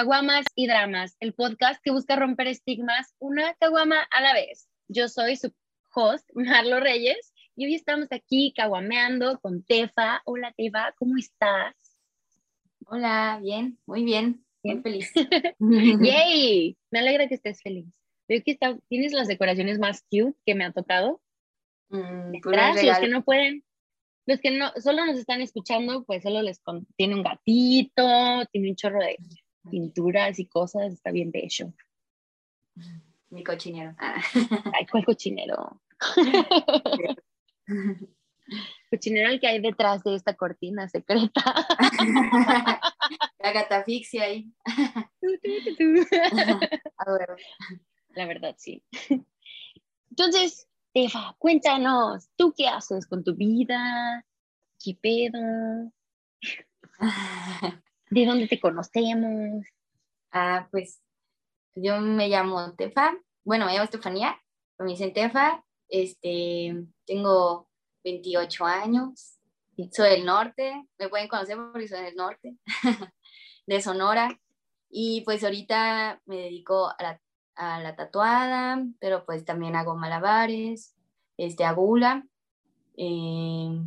Caguamas y Dramas, el podcast que busca romper estigmas una caguama a la vez. Yo soy su host, Marlo Reyes, y hoy estamos aquí caguameando con Tefa. Hola Tefa, ¿cómo estás? Hola, bien, muy bien, bien feliz. ¡Yay! Me alegra que estés feliz. Veo que tienes las decoraciones más cute que me ha tocado. Mm, los que no pueden, los que no, solo nos están escuchando, pues solo les tiene un gatito, tiene un chorro de pinturas y cosas, está bien bello. Mi cochinero. Ah. Ay, ¿cuál cochinero? cochinero el que hay detrás de esta cortina secreta. La catafixia ahí. La verdad, sí. Entonces, Eva, cuéntanos, ¿tú qué haces con tu vida? ¿Qué pedo? ¿De dónde te conocemos? Ah, pues yo me llamo Tefa, bueno, me llamo Estefanía, me dicen Tefa, este, tengo 28 años, soy del norte, me pueden conocer porque soy del norte, de Sonora, y pues ahorita me dedico a la a la tatuada, pero pues también hago malabares, este, a gula, eh,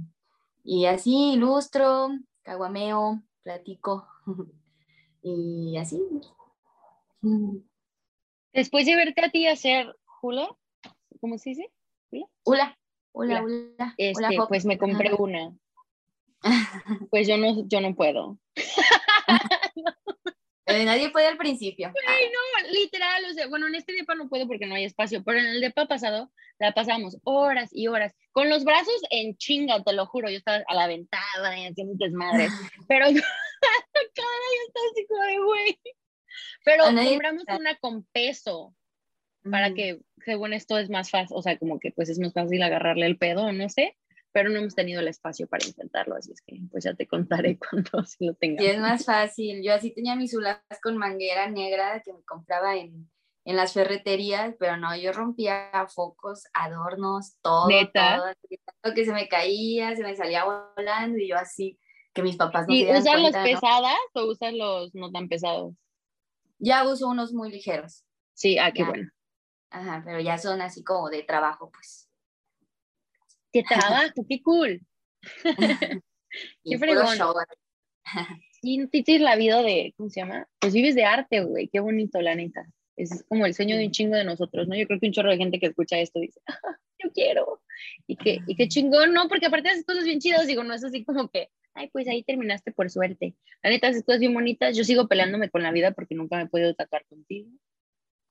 y así ilustro, caguameo, platico, y así. Después de verte a ti hacer hula, ¿cómo se dice? Hula. Hula, hula, este, pues me compré una. Pues yo no, yo no puedo. Eh, nadie puede al principio. no, literal, o sea, bueno, en este depa no puedo porque no hay espacio, pero en el depa pasado la pasamos horas y horas, con los brazos en chinga, te lo juro, yo estaba a la ventana haciendo desmadre, pero estaba así como de güey. Pero compramos una con peso para que, según esto, es más fácil, o sea, como que pues es más fácil agarrarle el pedo, no sé pero no hemos tenido el espacio para intentarlo, así es que pues ya te contaré cuando sí lo tengamos. Y es más fácil, yo así tenía mis ulas con manguera negra que me compraba en, en las ferreterías, pero no, yo rompía focos, adornos, todo, todo, que se me caía, se me salía volando y yo así, que mis papás no ¿Y usas los pesadas o usas los no tan pesados? Ya uso unos muy ligeros. Sí, ah, qué bueno. Ajá, pero ya son así como de trabajo, pues. ¡Qué trabajo! ¡Qué cool! ¡Qué fregón! Sí, tienes la vida de, ¿cómo se llama? Pues vives de arte, güey, qué bonito, la neta. Es como el sueño de un chingo de nosotros, ¿no? Yo creo que un chorro de gente que escucha esto dice, ah, yo quiero. Y que, y qué chingón, ¿no? Porque aparte haces cosas bien chidas, digo, no es así como que, ay, pues ahí terminaste por suerte. La neta haces cosas bien bonitas, yo sigo peleándome con la vida porque nunca me he podido tatuar contigo.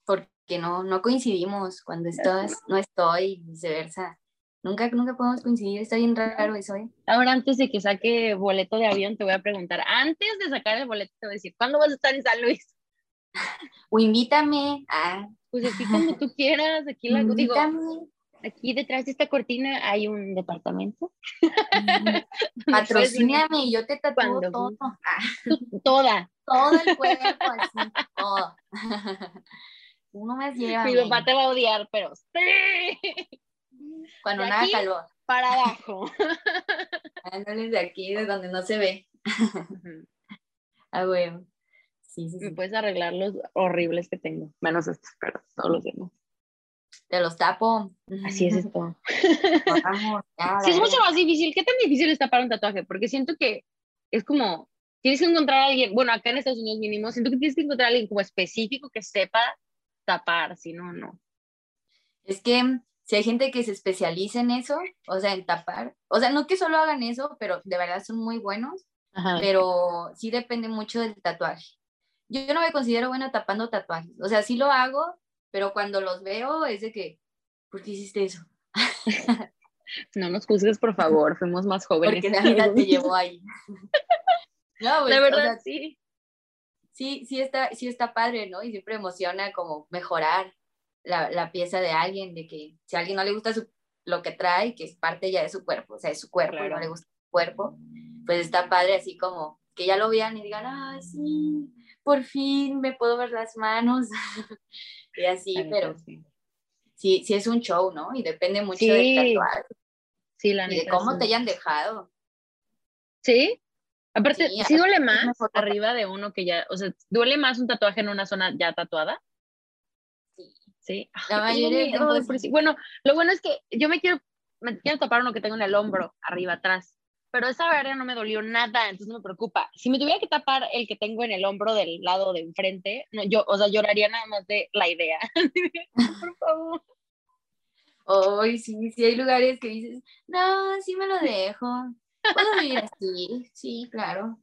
Porque no, no coincidimos, cuando estás, no estoy, viceversa. Nunca, nunca podemos coincidir, está bien raro eso, ¿eh? Ahora, antes de que saque boleto de avión, te voy a preguntar, antes de sacar el boleto, te voy a decir, ¿cuándo vas a estar en San Luis? O invítame. Ah. Pues aquí cuando tú quieras, aquí la digo, aquí detrás de esta cortina hay un departamento. Patrocíname y yo te tatúo todo. Ah. Toda. Todo el cuerpo, así, todo. Uno me lleva. Mi papá te va a odiar, pero sí. Cuando nada calor. Para abajo. Ándale de aquí, de donde no se ve. ah, bueno. Sí, sí, Me puedes arreglar los horribles que tengo. Menos estos, pero todos los demás. Te los tapo. Así es esto. sí, es mucho más difícil. ¿Qué tan difícil es tapar un tatuaje? Porque siento que es como, tienes que encontrar a alguien, bueno, acá en Estados Unidos mínimo, siento que tienes que encontrar a alguien como específico que sepa tapar, si no, no. Es que si hay gente que se especializa en eso, o sea, en tapar, o sea, no que solo hagan eso, pero de verdad son muy buenos, pero sí depende mucho del tatuaje. Yo, no me considero buena tapando tatuajes, o sea, sí lo hago, pero cuando los veo es de que, ¿por qué hiciste eso? no nos juzgues, por favor, fuimos más jóvenes. Porque la vida te llevó ahí. no, la verdad, sí. Sí, sí está, sí está padre, ¿no? Y siempre emociona como mejorar la, la, pieza de alguien, de que si a alguien no le gusta su, lo que trae, que es parte ya de su cuerpo, o sea, de su cuerpo, no le gusta su cuerpo, pues está padre así como que ya lo vean y digan, ah, sí, por fin me puedo ver las manos, y así, pero sí. sí. es un show, ¿no? Y depende mucho del tatuaje. Sí, la y de cómo te hayan dejado. ¿Sí? Aparte, Sí, sí, duele más arriba de uno que ya, o sea, duele más un tatuaje en una zona ya tatuada. Sí. Sí. La mayoría de sí. sí. Bueno, lo bueno es que yo me quiero, me quiero tapar uno que tengo en el hombro, arriba, atrás. Pero esa área no me dolió nada, entonces no me preocupa. Si me tuviera que tapar el que tengo en el hombro del lado de enfrente, no, yo, o sea, lloraría nada más de la idea. por favor. Hoy sí, sí hay lugares que dices, no, sí me lo dejo. Puedo vivir así, sí, claro.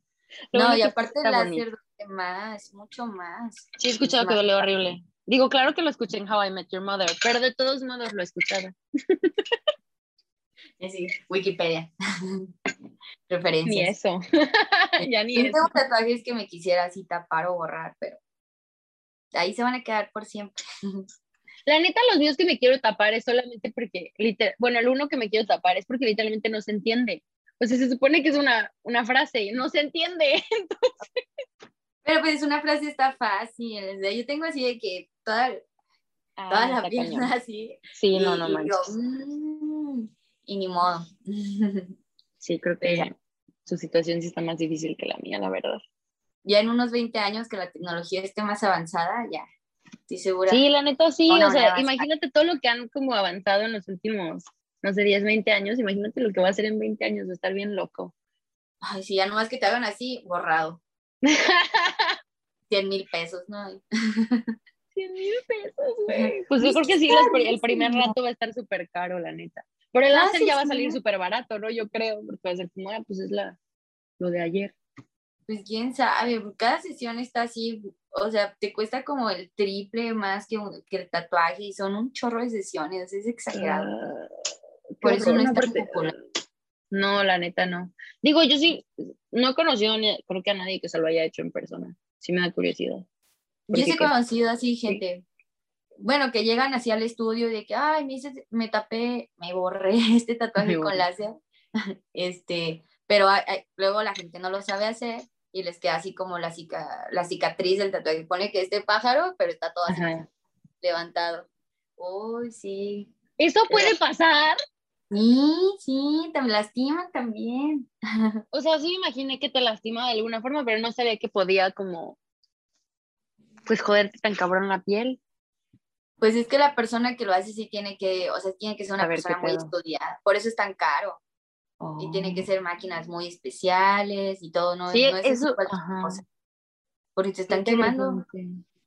Lo no, y aparte el láser duele más, mucho más. Sí, he escuchado que duele horrible. Digo, claro que lo escuché en How I Met Your Mother, pero de todos modos lo he escuchado. Sí, Wikipedia. Ni Referencias. eso. ya ni Yo eso. tengo tatuajes que me quisiera así tapar o borrar, pero ahí se van a quedar por siempre. La neta, los míos que me quiero tapar es solamente porque, literal, bueno, el uno que me quiero tapar es porque literalmente no se entiende. O sea, se supone que es una, una frase y no se entiende. Pero pues una frase está fácil. o sea, yo tengo así de que toda, toda Ah, la pierna cañón. así. Sí, y, no, no manches. yo, mm, y ni modo. Sí, creo que su situación sí está más difícil que la mía, la verdad. ya en unos 20 años que la tecnología esté más avanzada, ya. Estoy segura. Sí, la neta sí, o sea, imagínate todo lo que han como avanzado en los últimos, no sé, 10, 20 años, imagínate lo que va a hacer en 20 años, va a estar bien loco. Ay, si ya nomás que te hagan así, borrado. 100 mil pesos, ¿no? 100 mil pesos, güey. Pues yo creo que sí, los el primer rato va a estar súper caro, la neta. Pero el láser ya va a salir súper barato, ¿no? Yo creo, porque va a ser como, ah, pues es la, lo de ayer. Pues quién sabe, cada sesión está así, o sea, te cuesta como el triple más que, un- que el tatuaje y son un chorro de sesiones, es exagerado. Ah, Por eso no es tan popular. No, la neta no. Digo, yo sí, no he conocido ni, creo que a nadie que se lo haya hecho en persona. Sí me da curiosidad. Yo sí he que- conocido así gente, bueno, que llegan así al estudio de que, ay, me, hice- me tapé, me borré este tatuaje con láser, este, pero hay- hay- luego la gente no lo sabe hacer y les queda así como la, cica- la cicatriz del tatuaje. Pone que es de pájaro, pero está todo así Ajá. levantado. Uy, sí. Eso puede pasar. Sí, sí, te lastiman también. O sea, sí me imaginé que te lastima de alguna forma, pero no sabía que podía como, pues joderte tan cabrón la piel. Pues es que la persona que lo hace sí tiene que, o sea, tiene que ser una persona muy estudiada. Por eso es tan caro. Y tiene que ser máquinas muy especiales y todo, ¿no? Sí, no es así eso, cosa. Porque te están quemando.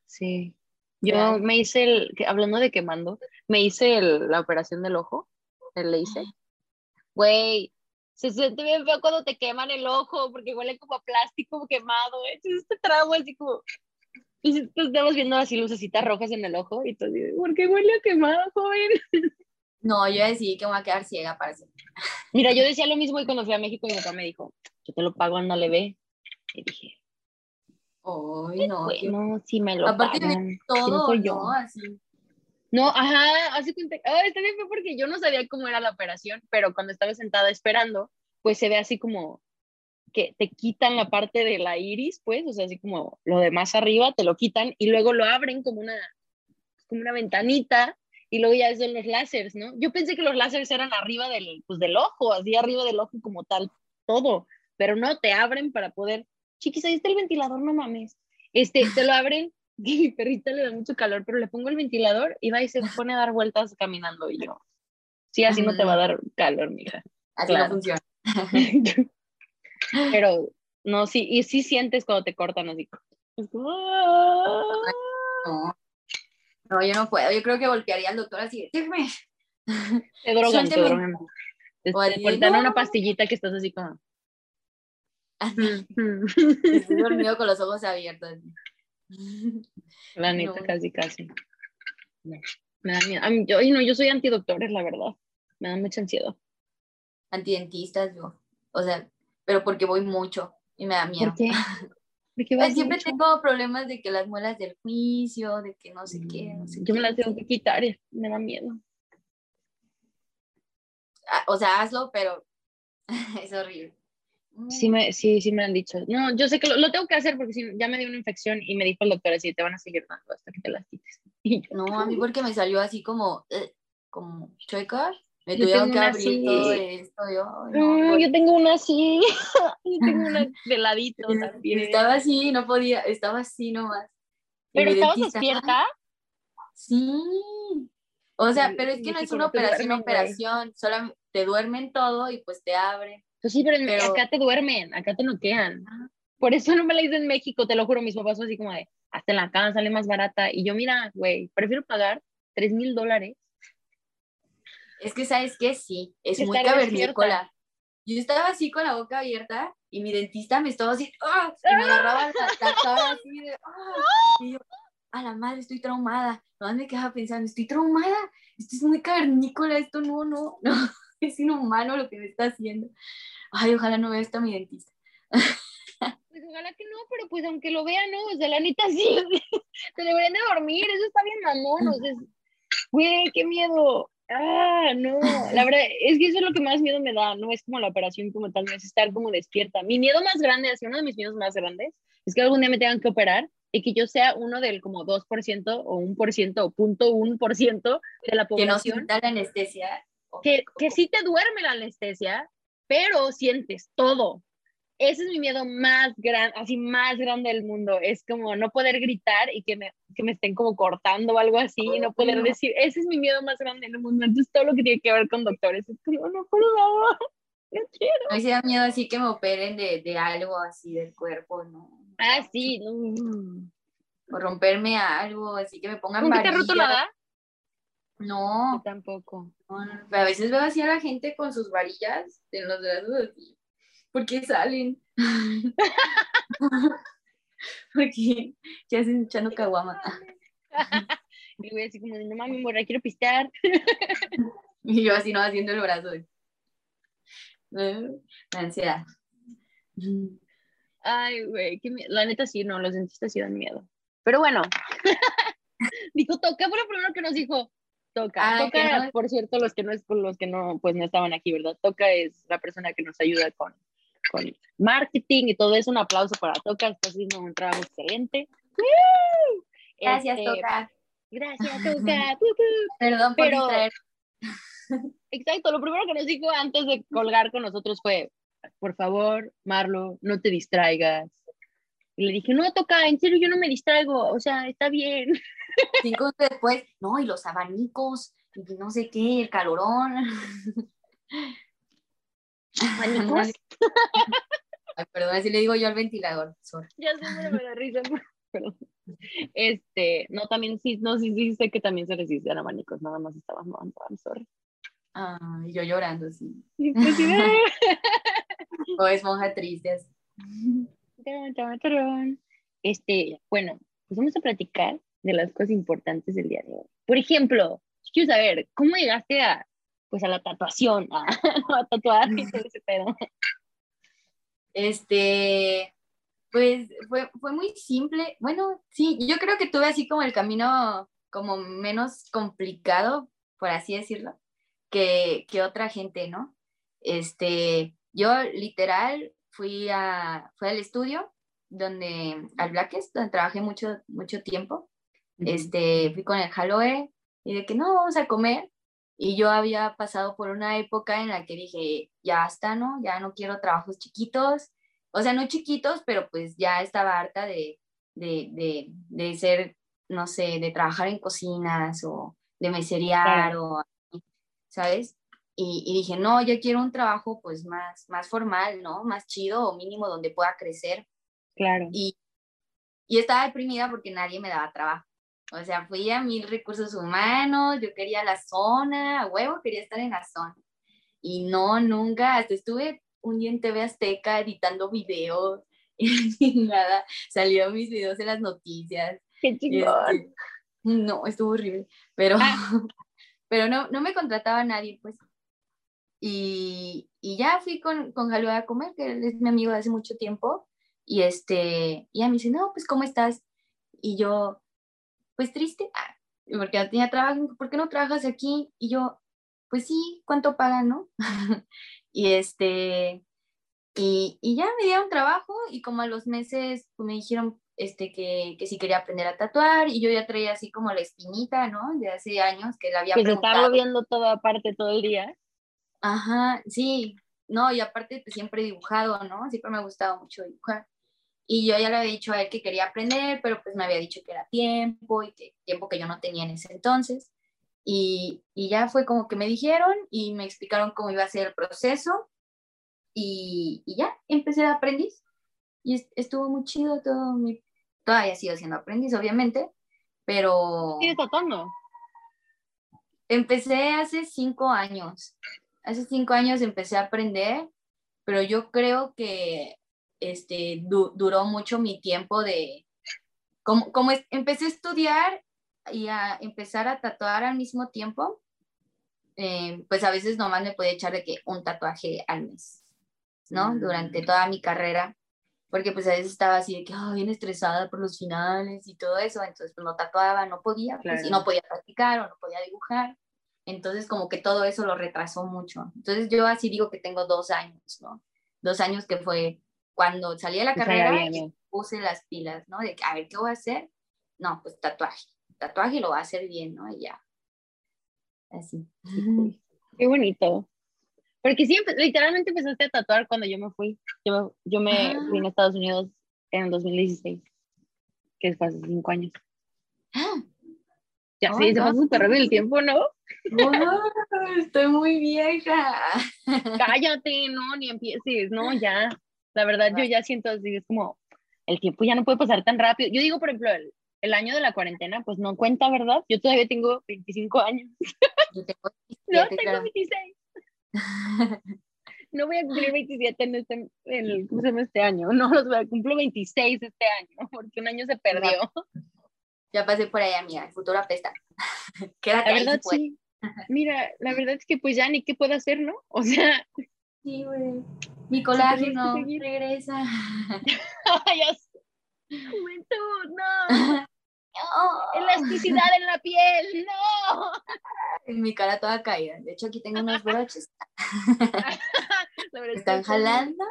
Sí. Yo me hice el, hablando de quemando, me hice el- la operación del ojo, el LASIK. Güey, se siente bien feo cuando te queman el ojo porque huele como a plástico quemado. ¿eh? Entonces te trago así como. Pues estamos viendo así lucecitas rojas en el ojo y de, ¿por qué huele a quemado, joven? No, yo decidí que me voy a quedar ciega para siempre. Mira, yo decía lo mismo y cuando fui a México mi papá me dijo, yo te lo pago, ándale, ve. Y dije, Ay, no. bueno, si me lo Aparte de pagan, no todo, soy yo. ¿no? Así. No, ajá, así cuenta. Ah, está bien feo porque yo no sabía cómo era la operación, pero cuando estaba sentada esperando, pues se ve así como que te quitan la parte de la iris, pues, o sea, así como lo de más arriba, te lo quitan y luego lo abren como una, como una ventanita y luego ya son los láseres, ¿no? Yo pensé que los láseres eran arriba del, pues, del ojo, así arriba del ojo como tal, todo, pero no, te abren para poder, chiquis, ahí está el ventilador, no mames. Este, te lo abren y mi perrita le da mucho calor, pero le pongo el ventilador y va y se pone a dar vueltas caminando y yo, sí, así no te va a dar calor, mija. Así Claro. no funciona. pero no, sí, y sí sientes cuando te cortan así. Es como, "Ah". No. No, yo no puedo. Yo creo que golpearía al doctor así. Déjame. Te drogan, te drogan. Te, dan una pastillita que estás así como. Estoy dormido con los ojos abiertos. La neta, No. casi, casi. No, Me da miedo. A mí, yo, no, yo soy antidoctores, la verdad. Me da mucha ansiedad. Antidentistas, yo. O sea, pero porque voy mucho y me da miedo. ¿Por qué? ¿Por qué Pues siempre mucho? tengo problemas de que las muelas del juicio, de que no sé qué, no sé Yo me qué. las tengo que quitar, y me da miedo. Ah, O sea, hazlo, pero es horrible. Sí, me, sí, sí me han dicho. No, yo sé que lo, lo tengo que hacer porque si, ya me dio una infección y me dijo el doctor así, te van a seguir dando hasta que te las quites. Yo, No, a mí porque me salió así como, eh, como chueca Me Yo tuvieron que abrir así. todo esto. Yo, no, Ah, yo tengo una así. yo tengo una de ladito también. estaba así, no podía, estaba así nomás. Pero estabas despierta. Sí. O sea, Sí, pero es que no es una operación, duermen, operación, solamente te duermen todo y pues te abren. Pues sí, pero, acá te duermen, acá te noquean. Ajá. Por eso no me la hice en México, te lo juro. Mis papás fue así como de, hasta en la cama sale más barata. Y yo, mira, güey, prefiero pagar tres mil dólares. Es que, ¿sabes qué? Sí, es muy cavernícola. Yo estaba así con la boca abierta y mi dentista me estaba así, ¡ah! Y me agarraba la, la cara así de, ¡ah! Y yo, a la madre, estoy traumada. Nomás me quedaba pensando, estoy traumada. Esto es muy cavernícola, esto no, no, no. Es inhumano lo que me está haciendo. Ay, ojalá no vea esto a mi dentista. Pues ojalá que no, pero pues aunque lo vean, ¿no? O sea, la neta sí, te deberían de dormir, eso está bien mamón, o sea, güey, qué miedo. Ah, no, la verdad, es que eso es lo que más miedo me da, no es como la operación como tal, no es estar como despierta. Mi miedo más grande, así uno de mis miedos más grandes, es que algún día me tengan que operar y que yo sea uno del como 2% o 1% o punto 1% de la Que no población sienta la anestesia. que, que sí te duerme la anestesia, pero sientes todo. Ese es mi miedo más grande, así más grande del mundo. Es como no poder gritar y que me, que me estén como cortando o algo así y no poder no. decir, ese es mi miedo más grande del mundo. Entonces todo lo que tiene que ver con doctores es como, no, por favor, no quiero. A mí da miedo así que me operen de, de algo así del cuerpo, ¿no? Ah, sí, no. O romperme algo, así que me pongan ¿Nunca te has roto nada? No, Yo tampoco. no, a veces veo así a la gente con sus varillas en los brazos así. ¿Por qué salen? Porque ya hacen echando caguama. Y voy así como, no mami, morra, quiero pistear. Y yo así no haciendo el brazo. de- La ansiedad. Ay, güey, la neta sí, no, los dentistas sí dan miedo. Pero bueno, dijo toca, fue lo primero que nos dijo. Toca, Ay, que toca, no- por cierto, los que no es los que no, pues no estaban aquí, ¿verdad? Toca es la persona que nos ayuda con, con marketing y todo eso. Un aplauso para Toca, está haciendo un trabajo excelente. ¡Woo! Gracias, Este, Toca. Gracias, Toca. Perdón por pero- distraer. Exacto, lo primero que nos dijo antes de colgar con nosotros fue, por favor, Marlo, no te distraigas. Y le dije, no, toca, en serio, yo no me distraigo, o sea, está bien. Cinco después, no, y los abanicos, y no sé qué, el calorón. ¿Abanicos? Ay, perdón, así le digo yo al ventilador. sorry. Ya pero me da risa. Este, no, también sí, no, sí, sí, sé que también se resisten abanicos, nada más estaban, no, I'm sorry. Ay, yo llorando así. Y pues, sí, O triste. Tarán, tarán, tarán. Este, bueno, pues vamos a platicar de las cosas importantes del día de hoy. Por ejemplo, quiero saber, ¿cómo llegaste a, pues a la tatuación, a, a tatuar y todo ese pedo? Este, pues fue, fue muy simple. Bueno, sí, yo creo que tuve así como el camino como menos complicado, por así decirlo, que, que otra gente, ¿no? Este, yo literal fui, a, fui al estudio donde, al Blackest, donde trabajé mucho, mucho tiempo. Este, fui con el Haloe y de que no, vamos a comer. Y yo había pasado por una época en la que dije, ya está, ¿no? Ya no quiero trabajos chiquitos. O sea, no chiquitos, pero pues ya estaba harta de, de, de, de ser, no sé, de trabajar en cocinas o de meserear o, ¿sabes? Y, y dije, no, yo quiero un trabajo pues más, más formal, ¿no? Más chido o mínimo donde pueda crecer. Claro. Y, y estaba deprimida porque nadie me daba trabajo. O sea, fui a mil recursos humanos, yo quería la zona, a huevo quería estar en la zona. Y no, nunca, hasta estuve un día en TV Azteca editando videos y nada, salieron mis videos en las noticias. Qué chingón. este, no, estuvo horrible, pero, Ah. pero no, no me contrataba nadie, pues. Y, y ya fui con, con Jalúa a comer, que él es mi amigo de hace mucho tiempo, y este, y ella me dice, no, pues, ¿cómo estás? Y yo, pues, triste, ah, porque no tenía trabajo, ¿por qué no trabajas aquí? Y yo, pues sí, ¿cuánto pagan, no? y este, Y, y, ya me dieron trabajo y como a los meses pues, me dijeron este, que, que si quería aprender a tatuar y yo ya traía así como la espinita, ¿no? De hace años que la había Que se estaba viendo toda parte todo el día. Ajá, sí, no, y aparte pues, siempre he dibujado, ¿no? Siempre me ha gustado mucho dibujar. Y yo ya le había dicho a él que quería aprender, pero pues me había dicho que era tiempo y que tiempo que yo no tenía en ese entonces. Y, y ya fue como que me dijeron y me explicaron cómo iba a ser el proceso y, y ya empecé de aprendiz. Y estuvo muy chido todo mi... Todavía sigo siendo aprendiz, obviamente, pero... ¿Sigues tatuando? Empecé hace cinco años. Hace cinco años empecé a aprender, pero yo creo que este, duró mucho mi tiempo de... Como, como empecé a estudiar y a empezar a tatuar al mismo tiempo, eh, pues a veces nomás me podía echar de que un tatuaje al mes, ¿no? Durante mm. toda mi carrera, porque pues a veces estaba así de que, oh, bien estresada por los finales y todo eso, entonces pues no tatuaba, no podía, pues, y no podía practicar o no podía dibujar, entonces como que todo eso lo retrasó mucho. Entonces yo así digo que tengo dos años, ¿no? Dos años que fue cuando salí de la carrera puse las pilas, ¿no? De que, a ver, ¿qué voy a hacer? No, pues tatuaje tatuaje lo va a hacer bien, ¿no? Y ya. Así. Qué bonito. Porque sí, literalmente empezaste a tatuar cuando yo me fui. Yo, yo me ah. vine a Estados Unidos en el 2016, que fue hace cinco años. Ya, sí, se pasa súper rápido el tiempo, ¿no? estoy muy vieja. Cállate, no, ni empieces, no, ya. La verdad, yo ya siento así, es como, el tiempo ya no puede pasar tan rápido. Yo digo, por ejemplo, el, el año de la cuarentena, pues no cuenta, ¿verdad? Yo todavía tengo 25 años. Yo tengo 27, no, tengo 26. no voy a cumplir 27 en, este, en el, ¿cómo se llama este año? No, los voy a cumplir 26 este año, porque un año se perdió. Ya pasé por ahí, amiga, el futuro apesta. Quédate la verdad, sí. Mira, la verdad es que pues ya ni qué puedo hacer, ¿no? O sea... Sí, güey. Mi colágeno regresa. Juventud, no. Elasticidad en la piel, no. En mi cara toda caída. De hecho, aquí tengo unos broches. ¿Están jalando?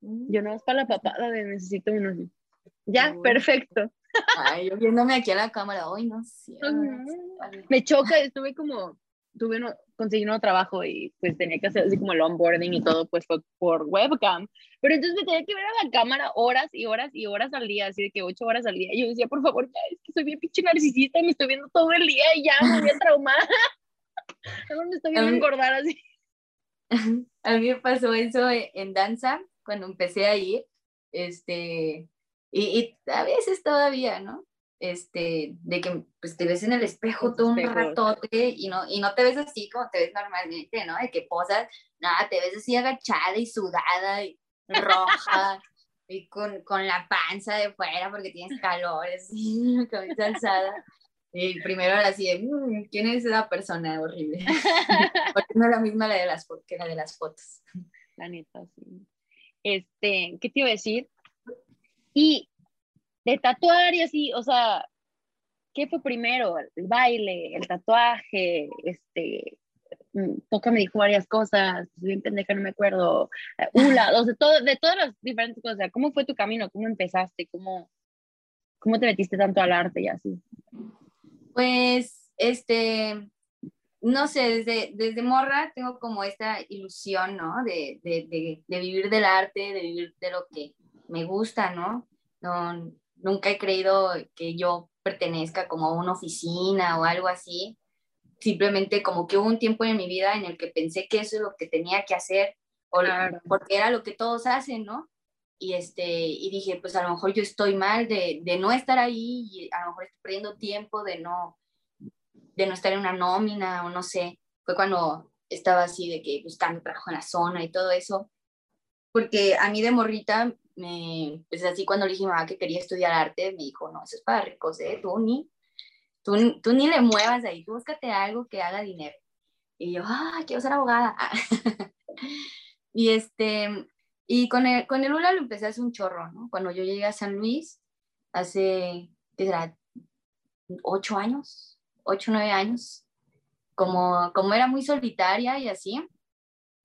Yo no es para la papada de necesito unos. Ya, perfecto. Ay, yo viéndome aquí a la cámara, hoy no sé. Me choca, estuve como tuve uno, conseguí un nuevo trabajo y pues tenía que hacer así como el onboarding y todo, pues fue por webcam. Pero entonces me tenía que ver a la cámara horas y horas y horas al día, así de que ocho horas al día. Y yo decía, por favor, es que soy bien pinche narcisista y me estoy viendo todo el día y ya me voy a traumar. Ahora me estoy viendo engordar así. A mí me pasó eso en danza cuando empecé a ir, este, y, y a veces todavía, ¿no? Este, de que pues, te ves en el espejo todo un ratote y no, y no te ves así como te ves normalmente, ¿no? De que posas, nada, te ves así agachada y sudada y roja y con, con, la panza de fuera porque tienes calor, así, cabeza alzada. Y primero era así de, mm, ¿quién es esa persona horrible? porque no es la misma la de las, que la de las fotos. La neta, sí. Este, ¿qué te iba a decir? Y de tatuar y así, o sea, ¿qué fue primero? El baile, el tatuaje, este, mm, Toca me dijo varias cosas, bien pendeja, no me acuerdo, uh, o sea, todo, de todas las diferentes cosas, ¿cómo fue tu camino? ¿Cómo empezaste? ¿Cómo, cómo te metiste tanto al arte y así? Pues, este, no sé, desde, desde morra tengo como esta ilusión, ¿no? De, de, de, vivir del arte, de vivir de lo que me gusta. No, nunca he creído que yo pertenezca como a una oficina o algo así. Simplemente como que hubo un tiempo en mi vida en el que pensé que eso es lo que tenía que hacer, o porque era lo que todos hacen, ¿no? Y, este, y dije, pues a lo mejor yo estoy mal de, de no estar ahí y a lo mejor estoy perdiendo tiempo de no, de no estar en una nómina o no sé. Fue cuando estaba así de que buscando trabajo en la zona y todo eso. Porque a mí de morrita me, pues así cuando le dije a mamá que quería estudiar arte, me dijo, no, eso es para ricos, ¿eh? Tú ni, tú, tú ni le muevas ahí, tú búscate algo que haga dinero. Y yo, ah, quiero ser abogada. y este, y con el, con el ULA lo empecé hace un chorro, ¿no? Cuando yo llegué a San Luis, hace, ¿qué será? Ocho años, ocho, nueve años. Como, como era muy solitaria y así,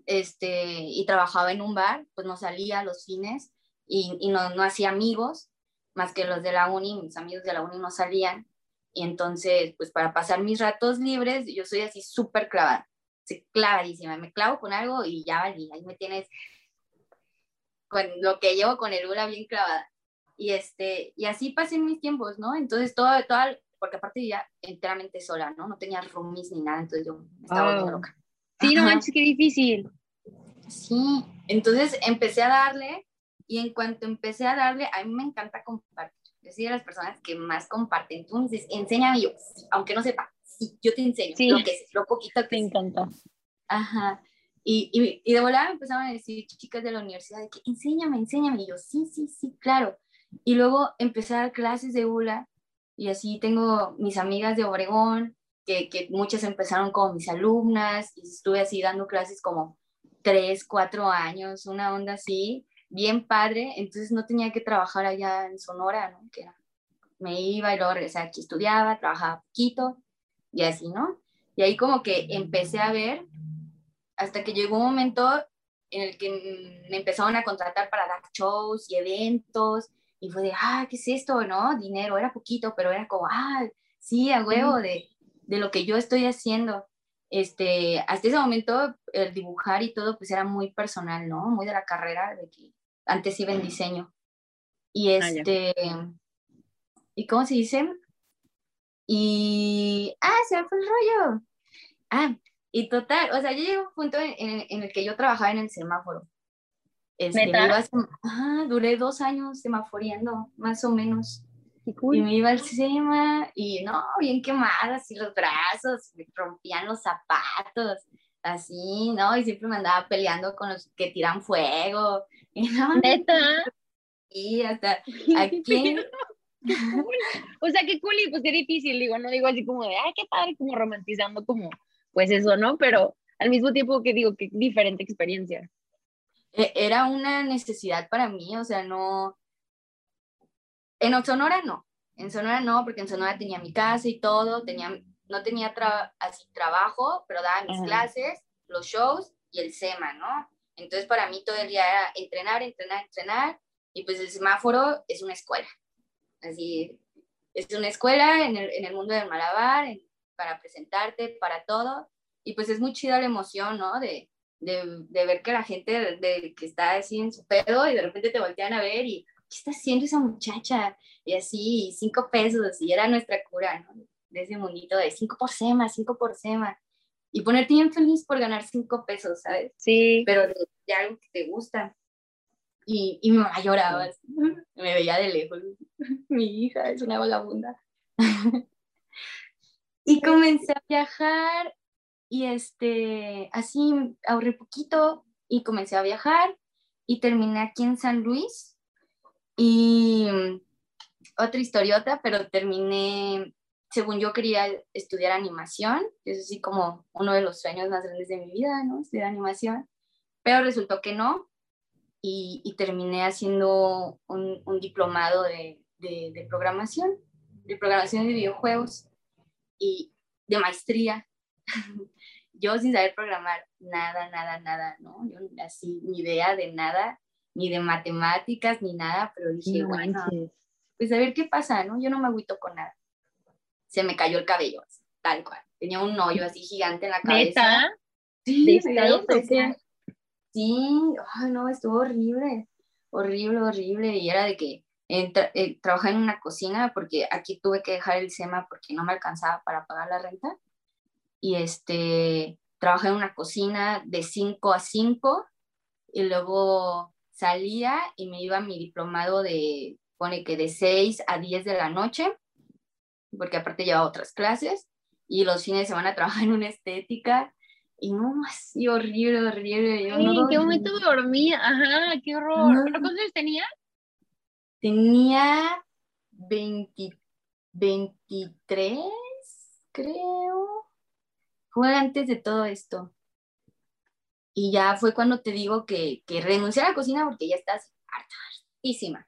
este, y trabajaba en un bar, pues no salía los fines y, y no, no hacía amigos, más que los de la uni, mis amigos de la uni no salían. Y entonces, pues para pasar mis ratos libres, yo soy así súper clavada, sí, clavadísima. Me clavo con algo y ya valí, ahí me tienes con lo que llevo con el hula bien clavada. Y, este, y así pasé mis tiempos, ¿no? Entonces, todo, todo, porque aparte ya enteramente sola, ¿no? No tenía roomies ni nada, entonces yo me estaba volviendo loca. Sí, no manches, qué difícil. Sí, entonces empecé a darle y en cuanto empecé a darle, a mí me encanta compartir. Yo soy de las personas que más comparten. Tú me dices, enséñame yo, aunque no sepa, sí, yo te enseño Sí. lo que es, lo poquito que sé. encanta. Ajá. Y, y, y de volada me empezaban a decir chicas de la universidad de que enséñame, enséñame. Y yo, sí, sí, sí, claro. Y luego empecé a dar clases de hula y así tengo mis amigas de Obregón, que, que muchas empezaron como mis alumnas y estuve así dando clases como tres, cuatro años, una onda así, bien padre. Entonces no tenía que trabajar allá en Sonora, ¿no? Que era- me iba y luego regresaba aquí, estudiaba, trabajaba poquito y así, ¿no? Y ahí como que empecé a ver hasta que llegó un momento en el que me empezaron a contratar para dar shows y eventos y fue de, ah, ¿qué es esto? ¿No? Dinero, era poquito, pero era como, ah, sí, a huevo de, de lo que yo estoy haciendo. Este, hasta ese momento el dibujar y todo pues era muy personal, ¿no? Muy de la carrera, de que antes iba en diseño. Y Ah, este, ¿y cómo se dice? Y, ah, se me fue el rollo. Ah, y total, o sea, yo llegué a un punto en, en- en el que yo trabajaba en el semáforo. Este, me iba a duré dos años semaforeando, más o menos. Qué Y cool. me iba al SEMA y no, bien quemada, así los brazos, me rompían los zapatos, así, ¿no? Y siempre me andaba peleando con los que tiran fuego. Y no, Neta. y hasta aquí. cool. O sea, qué cool y pues qué difícil, digo, no digo así como de, ay, qué padre, como romantizando como, pues eso, ¿no? Pero al mismo tiempo que digo, qué diferente experiencia. e- era una necesidad para mí, o sea, no. En Sonora no, en Sonora no, porque en Sonora tenía mi casa y todo, tenía, no tenía tra- así trabajo, pero daba mis clases, los shows y el SEMA, ¿no? Entonces para mí todo el día era entrenar, entrenar, entrenar, y pues el semáforo es una escuela, así, es una escuela en el, en el mundo del malabar, en- para presentarte, para todo, y pues es muy chida la emoción, ¿no? De, de, de ver que la gente de, de- que está así en su pedo y de repente te voltean a ver y, ¿qué está haciendo esa muchacha? Y así, cinco pesos, y era nuestra cura, ¿no? De ese mundito de cinco por sema, cinco por sema. Y ponerte bien feliz por ganar cinco pesos, ¿sabes? Sí. Pero de, de algo que te gusta. Y, y mi mamá lloraba, así, me veía de lejos. Mi hija es una vagabunda. y comencé a viajar y este, así ahorré poquito y comencé a viajar y terminé aquí en San Luis. Y otra historiota, pero terminé, según yo quería estudiar animación, es así como uno de los sueños más grandes de mi vida, ¿no? Estudiar animación, pero resultó que no y, y terminé haciendo un, un diplomado de, de, de programación, de programación de videojuegos y de maestría. yo sin saber programar nada, nada, nada, ¿no? Yo así, ni idea de nada, ni de matemáticas, ni nada, pero dije, No bueno, manches. pues a ver qué pasa, ¿no? Yo no me agüito con nada. Se me cayó el cabello, así, tal cual. Tenía un hoyo así gigante en la cabeza. ¿Neta? Sí, ¿De. Sí, ay, no, estuvo horrible, horrible, horrible. Y era de que eh, trabajaba en una cocina porque aquí tuve que dejar el SEMA porque no me alcanzaba para pagar la renta. Y este, trabajé en una cocina de 5 a 5 y luego salía y me iba a mi diplomado de, pone que de 6 a 10 de la noche, porque aparte llevaba otras clases y los fines de semana trabajaba en una estética y no, así horrible, horrible. Yo Ay, no ¿En qué momento dormía? Ajá, qué horror. No. ¿Pero cuántos años tenía? Tenía 20 23, creo. Fue antes de todo esto. Y ya fue cuando te digo que, que renuncié a la cocina porque ya estás hartísima.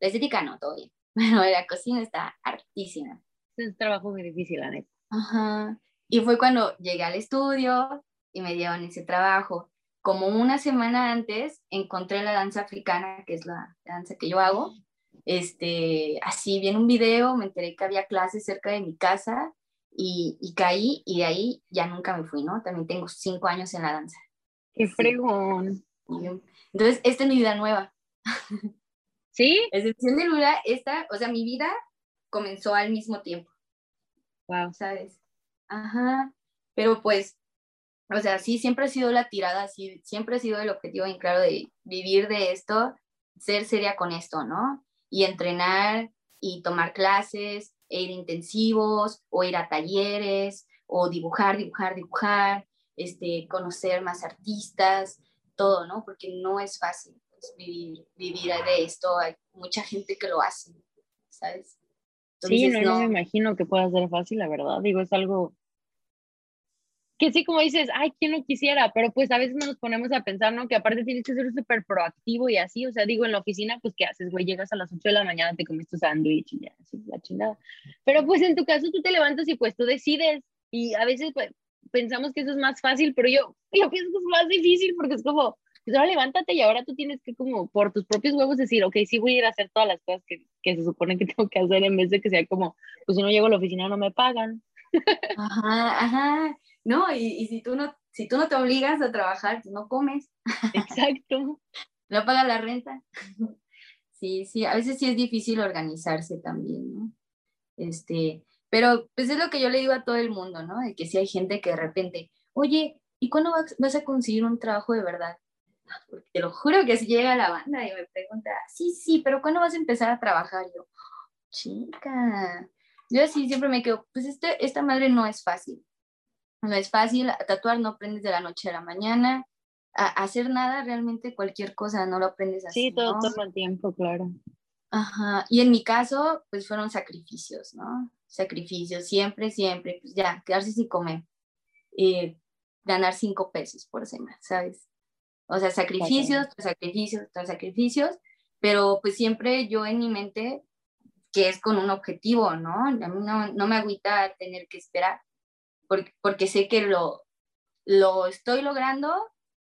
La estética no, todo bien. Pero la cocina está hartísima. Es un trabajo muy difícil, la neta. Ajá. Y fue cuando llegué al estudio y me dieron ese trabajo. como una semana antes encontré la danza africana, que es la danza que yo hago. Este, así vi en un video, me enteré que había clases cerca de mi casa y, y, caí y de ahí ya nunca me fui, ¿no? También tengo cinco años en la danza. ¡Qué fregón! Entonces, esta es mi vida nueva. ¿Sí? Excepción de Lula, esta, o sea, mi vida comenzó al mismo tiempo. Wow. ¿Sabes? Ajá. Pero pues, o sea, sí, siempre ha sido la tirada, sí, siempre ha sido el objetivo bien claro de vivir de esto, ser seria con esto, ¿no? Y entrenar y tomar clases, e ir intensivos, o ir a talleres, o dibujar, dibujar, dibujar, este, conocer más artistas, todo, ¿no? Porque no es fácil pues, vivir, vivir de esto, hay mucha gente que lo hace, ¿sabes? Sí, no, no, me imagino que pueda ser fácil, la verdad, digo, es algo que sí, como dices, ay, ¿quién no quisiera? Pero pues a veces no nos ponemos a pensar, ¿no? Que aparte tienes que ser súper proactivo y así, o sea, digo, en la oficina, pues, ¿qué haces, güey? Llegas a las 8 de la mañana, te comes tu sándwich y ya, así, la chingada. Pero pues en tu caso tú te levantas y pues tú decides y a veces pues pensamos que eso es más fácil, pero yo, yo pienso que es más difícil porque es como, pues ahora levántate y ahora tú tienes que como por tus propios huevos decir, ok, sí voy a ir a hacer todas las cosas que, que se supone que tengo que hacer en vez de que sea como, pues si no llego a la oficina no me pagan. Ajá, ajá. No, y, y, si, tú no, si tú no te obligas a trabajar, no comes. Exacto. no pagas la renta. Sí, sí, a veces sí es difícil organizarse también, ¿no? Este, pero pues es lo que yo le digo a todo el mundo, ¿no? De que si hay gente que de repente, oye, ¿y cuándo vas a conseguir un trabajo de verdad? Porque te lo juro que si llega la banda y me pregunta, sí, sí, pero ¿cuándo vas a empezar a trabajar? Yo, chica, yo así siempre me quedo, pues este, esta madre no es fácil. No es fácil, tatuar no aprendes de la noche a la mañana, a, hacer nada, realmente cualquier cosa no lo aprendes así. Sí, todo toma tiempo, claro. Ajá, y en mi caso, pues fueron sacrificios, ¿no? Sacrificios, siempre, siempre, pues ya, quedarse sin comer, eh, ganar cinco pesos por semana, ¿sabes? O sea, sacrificios, tras sacrificios, tras sacrificios, pero pues siempre yo en mi mente, que es con un objetivo, ¿no? A mí no, no me agüita tener que esperar porque, porque sé que lo, lo estoy logrando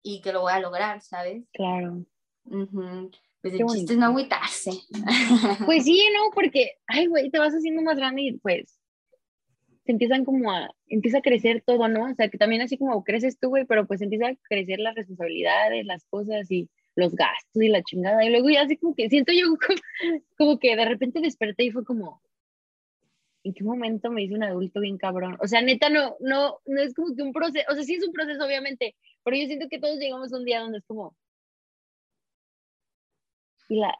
y que lo voy a lograr, ¿sabes? Claro. Pues el chiste es no agüitarse. Pues sí, ¿no? Porque, ay, güey, te vas haciendo más grande y pues te empiezan como a, empieza a crecer todo, ¿no? O sea, que también así como creces tú, güey, pero pues empieza a crecer las responsabilidades, las cosas y los gastos y la chingada. Y luego ya así como que siento yo como que de repente desperté y fue como, ¿en qué momento me hice un adulto bien cabrón? O sea, neta, no, no, no es como que un proceso, o sea, sí es un proceso, obviamente, pero yo siento que todos llegamos a un día donde es como... Y la,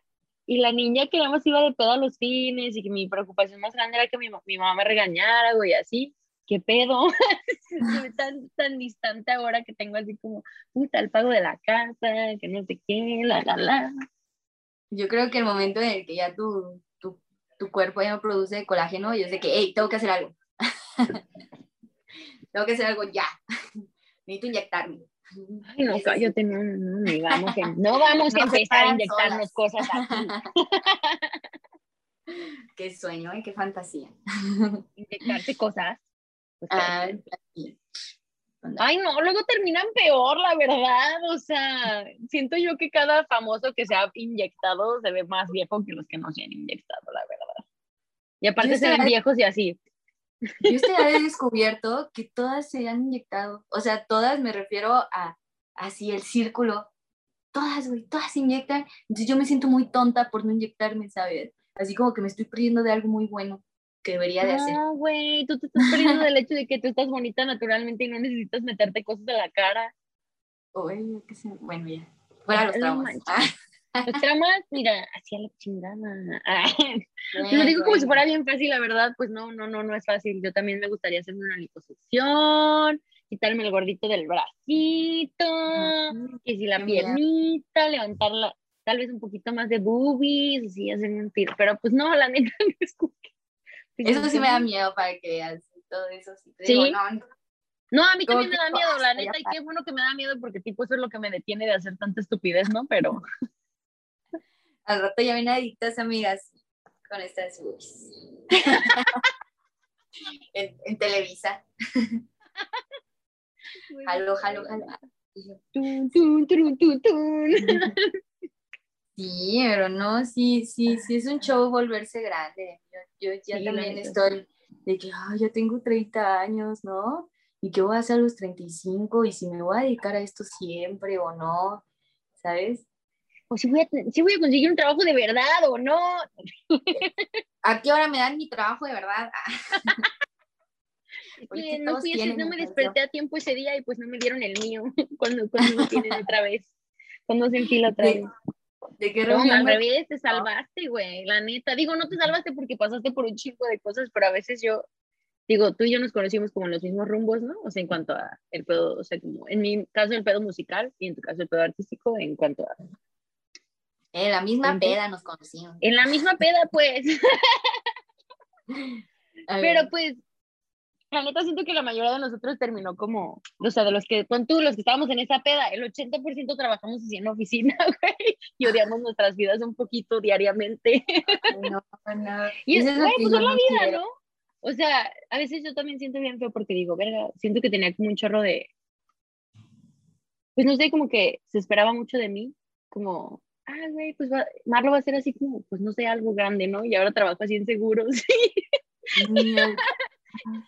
y la niña que además iba de pedo a los fines y que mi preocupación más grande era que mi, mi mamá me regañara, güey, así, ¿qué pedo? tan, tan distante ahora que tengo así como, puta, el pago de la casa, que no sé qué, la, la, la. Yo creo que el momento en el que ya tú tu cuerpo ya no produce colágeno, yo sé que, hey, tengo que hacer algo. tengo que hacer algo ya. Necesito inyectarme. Ay, no, cállate, no, no, no, vamos, a, no vamos a empezar a inyectarnos cosas aquí. qué sueño y qué fantasía. Inyectarte cosas. Pues, ah, Ay, no, luego terminan peor, la verdad. O sea, siento yo que cada famoso que se ha inyectado se ve más viejo que los que no se han inyectado, la verdad. Y aparte se ven viejos y así. Yo este he descubierto que todas se han inyectado. O sea, todas me refiero a así el círculo. Todas, güey, todas se inyectan. Entonces yo me siento muy tonta por no inyectarme, ¿sabes? Así como que me estoy perdiendo de algo muy bueno que debería de hacer. No, güey, tú te estás perdiendo del hecho de que tú estás bonita naturalmente y no necesitas meterte cosas en la cara. Uy, qué sé. Bueno, ya. Fuera los traumas. Los traumas, mira, hacia la chingada. lo digo como si fuera bien fácil, la verdad, pues no, no, no, no es fácil. Yo también me gustaría hacerme una liposucción, quitarme el gordito del bracito, que si la piernita, levantarla, tal vez un poquito más de boobies, así hacerme un tiro. Pero pues no, la neta no es como que eso sí me da miedo para que veas todo eso. Sí, no, a mí también me da miedo, la neta, y qué bueno que me da miedo porque tipo eso es lo que me detiene de hacer tanta estupidez, ¿no? Pero... Al rato ya vienen adictas, amigas, con estas en, en, Televisa. jalo, jalo, jalo. Tun, tun, tun, tun, tun. Sí, pero no, sí, sí, sí es un show volverse grande. Yo, yo ya Sí, también estoy de que, ay, ya tengo 30 años, ¿no? ¿Y qué voy a hacer a los 35? ¿Y si me voy a dedicar a esto siempre o no? ¿Sabes? O si voy, a, si voy a conseguir un trabajo de verdad o no. ¿A qué hora me dan mi trabajo de verdad? Sí, no, fui no me desperté a tiempo ese día y pues no me dieron el mío cuando, cuando me tienen otra vez. Cuando se enfila otra vez. ¿De qué No, al revés, te salvaste, güey, la neta. Digo, no te salvaste porque pasaste por un chingo de cosas, pero a veces yo, digo, tú y yo nos conocimos como en los mismos rumbos, ¿no? O sea, en cuanto a el pedo, o sea, como en mi caso el pedo musical y en tu caso el pedo artístico, en cuanto a... En la misma ¿Entiendes? peda nos conocimos. En la misma peda, pues. Pero pues, la neta siento que la mayoría de nosotros terminó como, o sea, de los que, con tú, los que estábamos en esa peda, el 80% trabajamos así en la oficina, güey, y odiamos nuestras vidas un poquito diariamente. no, no. Y es, güey, pues es la no vida, quiero. ¿no? O sea, a veces yo también siento bien feo porque digo, verga, siento que tenía como un chorro de, pues no sé, como que se esperaba mucho de mí, como, ah, güey, pues va, Marlo va a ser así como, pues no sé, algo grande, ¿no? Y ahora trabajo así en seguros, No,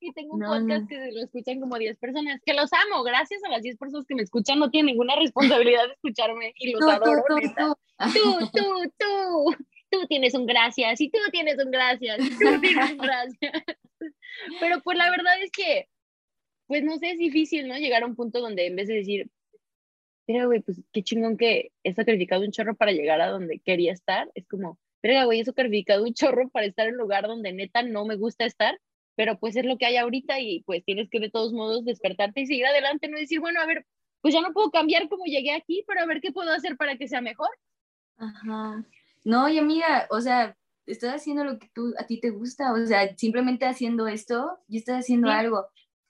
y tengo un No, podcast no. que lo escuchan como 10 personas, que los amo, gracias a las 10 personas que me escuchan, no tienen ninguna responsabilidad de escucharme y los tú, adoro, tú, tú. Tú, tú, tú, tú tienes un gracias, y tú tienes un gracias, y tú tienes un gracias. Pero pues la verdad es que, pues no sé, es difícil, ¿no? Llegar a un punto donde en vez de decir, pero güey, pues qué chingón que he sacrificado un chorro para llegar a donde quería estar, es como, pero güey, he sacrificado un chorro para estar en un lugar donde neta no me gusta estar, pero pues es lo que hay ahorita y pues tienes que de todos modos despertarte y seguir adelante, no decir, bueno, a ver, pues ya no puedo cambiar como llegué aquí, pero a ver qué puedo hacer para que sea mejor. Ajá. No, y amiga, o sea, estás haciendo lo que tú, a ti te gusta, o sea, simplemente haciendo esto, y estás haciendo Sí. algo.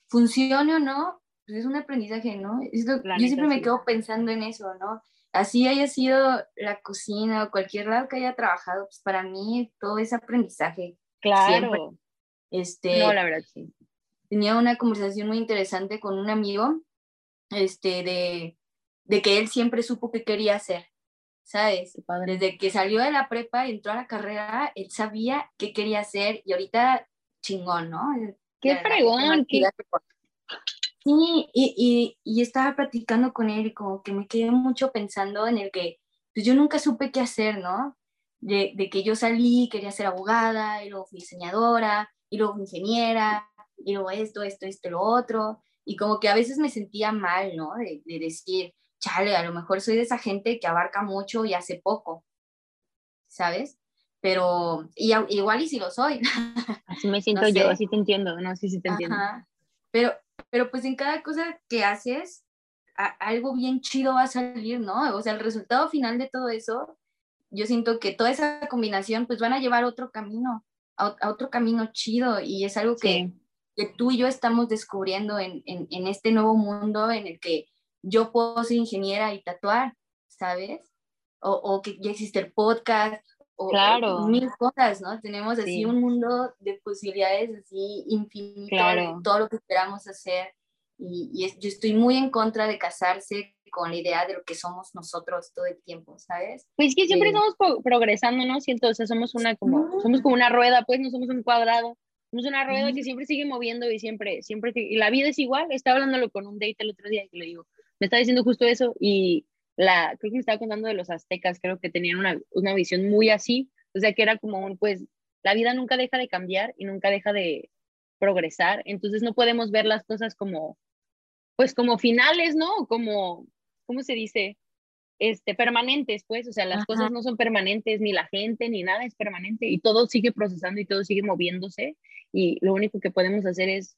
Funcione o no, pues es un aprendizaje, ¿no? Es lo- yo siempre me quedo pensando en eso, ¿no? Así haya sido la cocina o cualquier lado que haya trabajado, pues para mí todo es aprendizaje. Claro. Este, No, la verdad, sí. tenía una conversación muy interesante con un amigo, este, de, de que él siempre supo qué quería hacer, ¿sabes? Desde que salió de la prepa y entró a la carrera, él sabía qué quería hacer y ahorita chingón, ¿no? Qué La fregón, qué- Sí, y, y, y estaba platicando con él y como que me quedé mucho pensando en el que pues yo nunca supe qué hacer, ¿no? De, de que yo salí, quería ser abogada, y luego fui diseñadora, y luego fui ingeniera, y luego esto, esto, esto, lo otro, y como que a veces me sentía mal, ¿no? De, de decir, chale, a lo mejor soy de esa gente que abarca mucho y hace poco, ¿sabes? Pero, y, igual y si lo soy, Así me siento No yo, sé. así te entiendo, no, sí, sí te entiendo. Ajá. Pero, pero pues en cada cosa que haces, a- algo bien chido va a salir, ¿no? O sea, el resultado final de todo eso, yo siento que toda esa combinación pues van a llevar a otro camino, a, a otro camino chido y es algo que, Sí, que tú y yo estamos descubriendo en, en, en este nuevo mundo en el que yo puedo ser ingeniera y tatuar, ¿sabes? O, o que ya existe el podcast, o, o Claro. mil cosas, ¿no? Tenemos así Sí. un mundo de posibilidades así infinito Claro. de todo lo que esperamos hacer. Y, y es- yo estoy muy en contra de casarse con la idea de lo que somos nosotros todo el tiempo, ¿sabes? Pues que siempre estamos pro- progresando, ¿no? Siento, o sea, somos una como, Sí. somos como una rueda, pues no somos un cuadrado. Somos una rueda que siempre sigue moviendo y siempre, siempre, y la vida es igual. Estaba hablándolo con un date el otro día y le digo, me está diciendo justo eso y la, creo que me estaba contando de los aztecas, creo que tenían una, una visión muy así, o sea, que era como un, pues, la vida nunca deja de cambiar y nunca deja de progresar, entonces no podemos ver las cosas como, pues, como finales, ¿no? Como, ¿cómo se dice? Este, permanentes, pues, o sea, las Ajá. cosas no son permanentes, ni la gente, ni nada es permanente, y todo sigue procesando y todo sigue moviéndose, y lo único que podemos hacer es,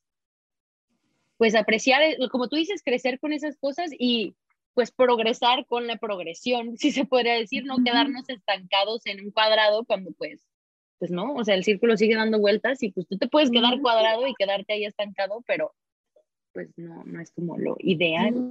pues, apreciar, como tú dices, crecer con esas cosas y, pues, progresar con la progresión, si se podría decir, no quedarnos estancados en un cuadrado cuando, pues, pues no, o sea, el círculo sigue dando vueltas y pues tú te puedes quedar cuadrado y quedarte ahí estancado, pero pues no, no es como lo ideal.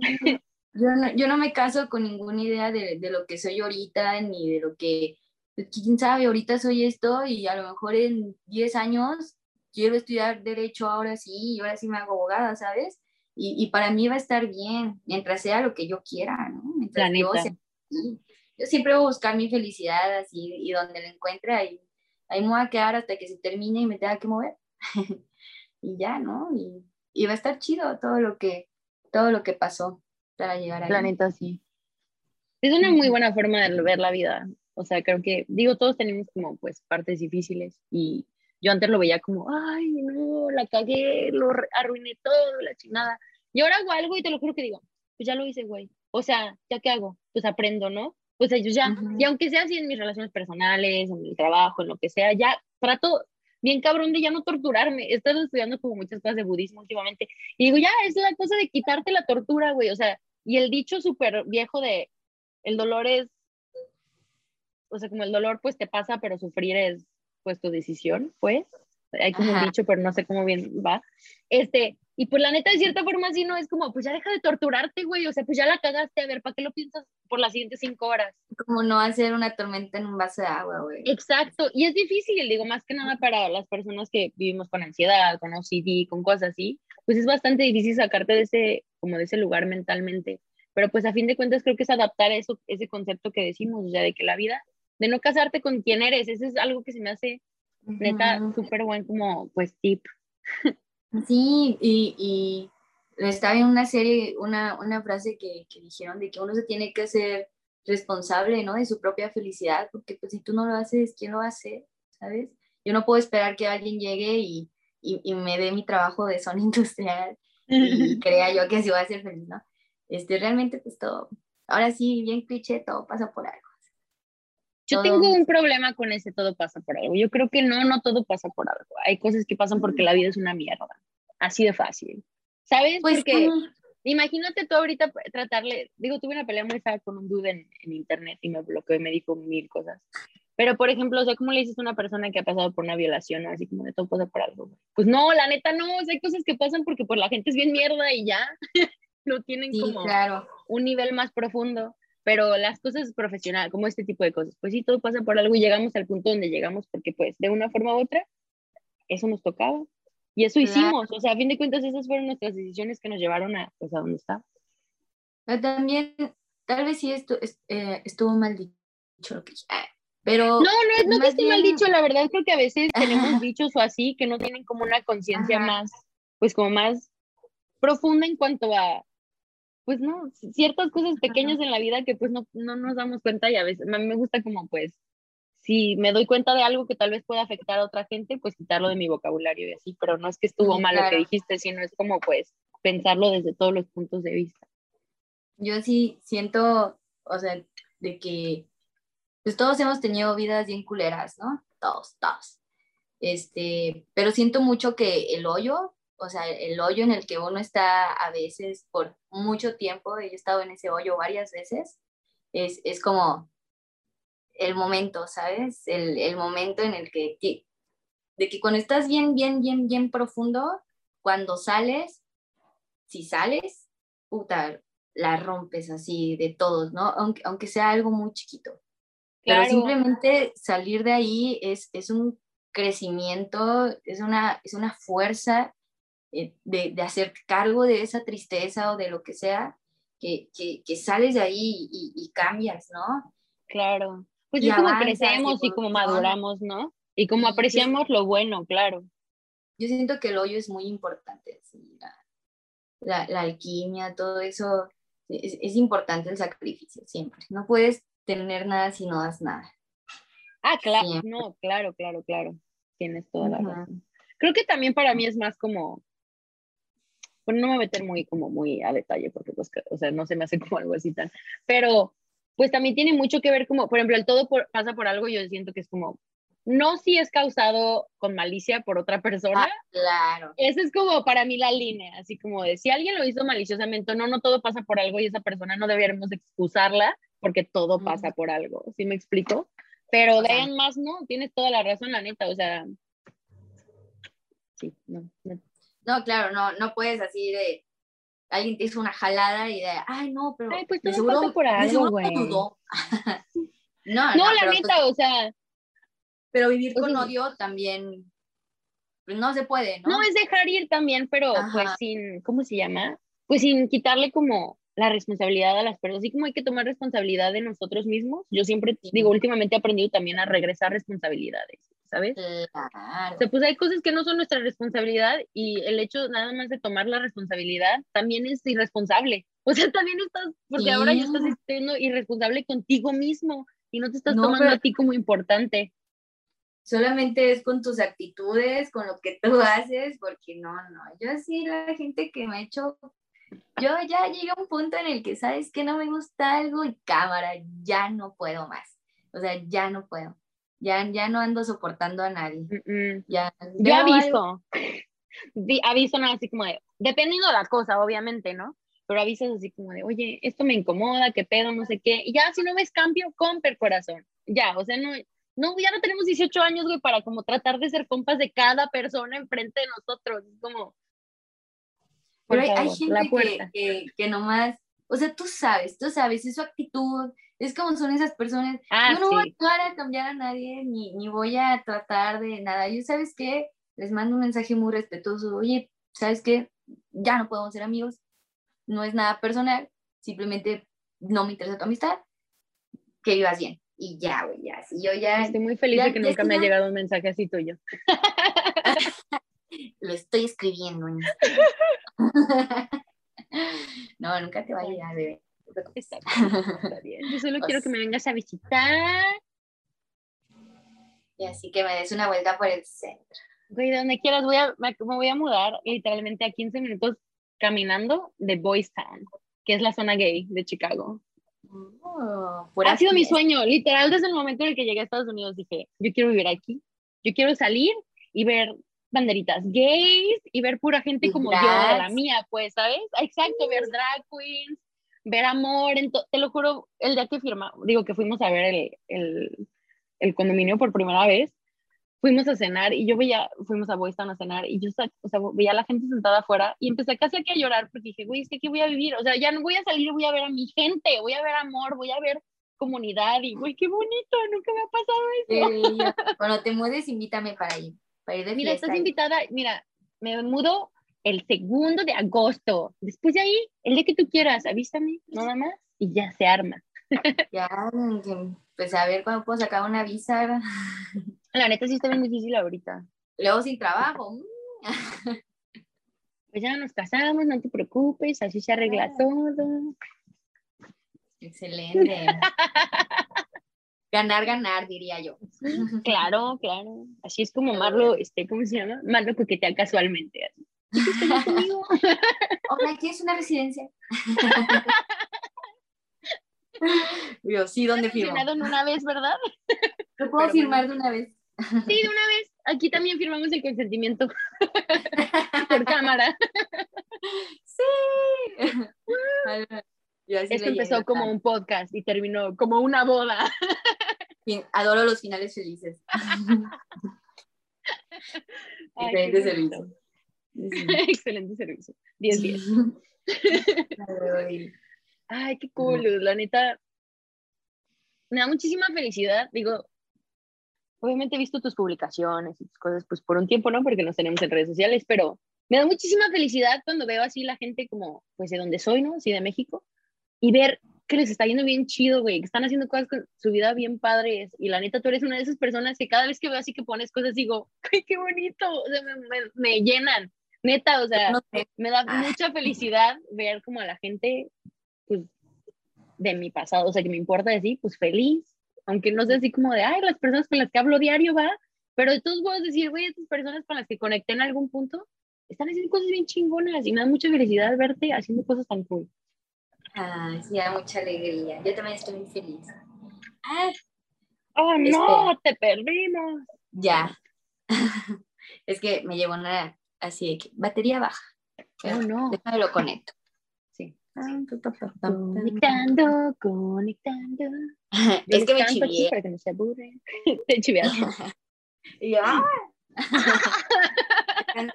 Yo no, yo no me caso con ninguna idea de, de lo que soy ahorita, ni de lo que, pues, quién sabe, ahorita soy esto y a lo mejor en 10 años quiero estudiar derecho ahora sí y ahora sí me hago abogada, ¿sabes? Y, para mí va a estar bien, mientras sea lo que yo quiera, ¿no? Mientras yo, yo siempre voy a buscar mi felicidad así, y donde la encuentre, ahí, ahí me voy a quedar hasta que se termine y me tenga que mover. y ya, ¿no? Y, y, va a estar chido todo lo que, todo lo que pasó para llegar a Planeta, sí. Es una muy buena forma de ver la vida. O sea, creo que, digo, todos tenemos como pues partes difíciles y yo antes lo veía como, ay, no, la cagué, lo arruiné todo, la chingada. Y ahora hago algo y te lo juro que digo, pues ya lo hice, güey. O sea, ¿ya qué hago? Pues aprendo, ¿no? Pues ellos ya, y aunque sea así en mis relaciones personales, en el trabajo, en lo que sea, ya trato bien cabrón de ya no torturarme. He estado estudiando como muchas cosas de budismo últimamente. Y digo, ya, es la cosa de quitarte la tortura, güey. O sea, y el dicho súper viejo de, el dolor es, o sea, como el dolor pues te pasa, pero sufrir es pues tu decisión, pues. Hay como un dicho, pero no sé cómo bien va. Este, y pues la neta, de cierta forma, sí, no es como, pues ya deja de torturarte, güey. O sea, pues ya la cagaste, a ver, ¿para qué lo piensas por las siguientes cinco horas? Como no hacer una tormenta en un vaso de agua, güey. Exacto. Y es difícil, digo, más que nada para las personas que vivimos con ansiedad, con OCD, con cosas así. Pues es bastante difícil sacarte de ese, como de ese lugar mentalmente. Pero pues a fin de cuentas creo que es adaptar eso, ese concepto que decimos, o sea, de que la vida, de no casarte con quien eres, eso es algo que se me hace neta súper buen como pues tip. Sí, y, y estaba en una serie, una, una frase que, que, dijeron de que uno se tiene que ser responsable, ¿no? De su propia felicidad, porque pues si tú no lo haces, ¿quién lo hace? ¿Sabes? Yo no puedo esperar que alguien llegue y, y, y me dé mi trabajo de zona industrial y crea yo que así voy a ser feliz, ¿no? Este, realmente pues todo, ahora sí, bien cliché, todo pasa por algo. Yo tengo un problema con ese todo pasa por algo. Yo creo que no, no todo pasa por algo. Hay cosas que pasan porque la vida es una mierda. Así de fácil. ¿Sabes? Pues, porque imagínate tú ahorita tratarle, digo, tuve una pelea muy fea con un dude en, en internet y me bloqueó y me dijo mil cosas. Pero, por ejemplo, o sea, ¿cómo le dices a una persona que ha pasado por una violación, así como de todo pasa por algo? Pues no, la neta no, o sea, hay cosas que pasan porque pues la gente es bien mierda y ya no tienen como un nivel más profundo pero las cosas profesionales, como este tipo de cosas, pues sí, todo pasa por algo y llegamos al punto donde llegamos porque pues de una forma u otra, eso nos tocaba y eso hicimos, o sea, a fin de cuentas esas fueron nuestras decisiones que nos llevaron a, pues, a donde está. también, tal vez sí esto, eh, estuvo mal dicho lo que ah, pero... No, no, no que esté mal dicho, la verdad creo que a veces tenemos dichos o así que no tienen como una conciencia más, pues como más profunda en cuanto a pues no, ciertas cosas pequeñas en la vida que pues no, no nos damos cuenta y a veces a mí me gusta como pues, si me doy cuenta de algo que tal vez pueda afectar a otra gente, pues quitarlo de mi vocabulario y así, pero no es que estuvo mal lo que dijiste, sino es como pues pensarlo desde todos los puntos de vista. Yo sí siento, o sea, de que pues todos hemos tenido vidas bien culeras, ¿no? Todos, todos. Este, pero siento mucho que el hoyo o sea, el hoyo en el que uno está a veces por mucho tiempo, yo he estado en ese hoyo varias veces, es, es como el momento, ¿sabes? El, el, momento en el que, de que cuando estás bien, bien, bien, bien profundo, cuando sales, si sales, puta, la rompes así de todos, ¿no? Aunque, aunque sea algo muy chiquito. Pero simplemente salir de ahí es, es un crecimiento, es una, es una fuerza eh, de, de, hacer cargo de esa tristeza o de lo que sea, que, que, que sales de ahí y, y, cambias, ¿no? Claro. Pues es como crecemos y, como maduramos, ¿no? Y como apreciamos lo bueno, claro. Yo siento que el hoyo es muy importante, la, la, alquimia, todo eso, es, es, importante el sacrificio, siempre. No puedes tener nada si no das nada. Ah, claro, no, claro, claro, claro. Tienes toda la razón. Creo que también para mí es más como bueno, no me voy a meter muy, como muy a detalle, porque pues, o sea, no se me hace como algo así tan, pero pues también tiene mucho que ver como, por ejemplo, el todo pasa por algo, yo siento que es como, no si es causado con malicia por otra persona. Ah, claro. Esa es como para mí la línea, así como de si alguien lo hizo maliciosamente, no, no todo pasa por algo y esa persona no deberíamos excusarla porque todo pasa por algo, ¿sí me explico? Pero de ahí más, no, tienes toda la razón, la neta, o sea, sí, no, no, no, claro, no, no puedes así de alguien te hizo una jalada y de, ay, no, pero ay, pues de seguro, por algo, no, no, no, la neta, pues o sea. Pero vivir con odio también pues, no se puede, ¿no? No, es dejar ir también, pero pues sin, ¿cómo se llama? pues sin quitarle como la responsabilidad a las personas, así como hay que tomar responsabilidad de nosotros mismos, yo siempre digo, últimamente he aprendido también a regresar responsabilidades, ¿sabes? Claro. O sea, pues hay cosas que no son nuestra responsabilidad y el hecho nada más de tomar la responsabilidad también es irresponsable. O sea, también estás, porque ahora ya estás Sí. siendo irresponsable contigo mismo y no te estás No, tomando a ti como importante. Solamente es con tus actitudes, con lo que tú haces, porque no, no. Yo sí, la gente que me ha hecho. Yo ya llegué a un punto en el que sabes que no me gusta algo y cámara, ya no puedo más. O sea, ya no puedo. Ya, ya no ando soportando a nadie. Mm, mm. Ya, Yo veo algo- aviso. Aviso nada así como de, dependiendo de la cosa, obviamente, ¿no? Pero avisas así como de, oye, esto me incomoda, qué pedo, no sé qué. Y ya, si no ves cambio, compra el corazón. Ya, o sea, no, no, ya no tenemos 18 años, güey, para como tratar de ser compas de cada persona enfrente de nosotros. Es como, Pero hay, hay gente que, que, que nomás, o sea, tú sabes, tú sabes, es su actitud, es como son esas personas. Ah, yo no voy sí. a ayudar a cambiar a nadie, ni, ni voy a tratar de nada. Yo, ¿sabes qué? Les mando un mensaje muy respetuoso. Oye, ¿sabes qué? Ya no podemos ser amigos. No es nada personal. Simplemente no me interesa tu amistad. Que vivas bien. Y ya, güey, ya. Si yo ya Estoy muy feliz ya- de que nunca me ha llegado un mensaje así tuyo. lo estoy escribiendo. en- no, nunca te va a llegar, bebé. Preocupes. Está bien. Yo solo quiero que me vengas a visitar. Y así que me des una vuelta por el centro. Güey, donde quieras, voy a, me, me voy a mudar literalmente a 15 minutos caminando de Boys Town, que es la zona gay de Chicago. Oh, ha sido mi sueño, literal, desde el momento en el que llegué a Estados Unidos dije, yo quiero vivir aquí, yo quiero salir y ver banderitas gays y ver pura gente como yo, de la drags. mía, pues, ¿sabes? Exacto, ver drag queens, ver amor, te lo juro, el día que firma, digo que fuimos a ver el, el, el condominio por primera vez, fuimos a cenar y yo veía, fuimos a Boys Town a cenar y yo o sea, veía a la gente sentada afuera y empecé casi aquí a llorar porque dije, güey, es que aquí voy a vivir, o sea, ya no voy a salir, voy a ver a mi gente, voy a ver amor, voy a ver comunidad y, güey, qué bonito, nunca me ha pasado eso. Sí, yo- Cuando te mudes, invítame para ir. Para ir de Mira, fiesta. estás invitada, mira, me mudo el segundo de agosto, después de ahí, el día que tú quieras, avísame, nada más, y ya se arma. Ya, pues a ver cuándo puedo sacar una visa. La neta sí está bien difícil ahorita. Luego sin trabajo. mm. Pues ya nos casamos, no te preocupes, así se arregla todo. Excelente. Ganar, ganar, diría yo. Claro, claro. Así es como Marlo, este, ¿cómo se llama? Marlo coquetea casualmente. así. Hola, ¿quieres una residencia? Yo, sí, ¿dónde firmo? En una vez, ¿verdad? ¿Lo puedo Pero firmar de una vez? Sí, de una vez. Aquí también firmamos el consentimiento por cámara. Sí. Esto empezó como un podcast y terminó como una boda. Adoro los finales felices. Ay, Excelente servicio. Sí. Excelente servicio. 10 10. Ay, Ay, qué cool, la neta. Me da muchísima felicidad. Digo, obviamente he visto tus publicaciones y tus cosas, pues por un tiempo, ¿no? Porque nos tenemos en redes sociales, pero me da muchísima felicidad cuando veo así la gente como, pues de donde soy, ¿no? Así de México, y ver que les está yendo bien chido, güey, que están haciendo cosas con su vida bien padres. Y la neta, tú eres una de esas personas que cada vez que veo así que pones cosas, digo, ¡ay, qué bonito! O sea, me, me- me llenan. Neta, o sea, no sé. me da Ah. mucha felicidad ver como a la gente, pues, de mi pasado, o sea, que me importa decir, pues feliz, aunque no sea así como de, ay, las personas con las que hablo diario va, pero de todos modos decir, güey, estas personas con las que conecté en algún punto, están haciendo cosas bien chingonas y me da mucha felicidad verte haciendo cosas tan cool. Ay, sí, da mucha alegría. Yo también estoy muy feliz. Ah, ¡Oh, no! ¡Te perdimos! ya. es que me llevo una así de que batería baja. ¡Oh, no! Déjame lo conecto. Sí. Conectando, conectando. Es que me chivié. Para que no se aburren. Te chiveaste. Y yo, ¡ah! ¡Oh, no!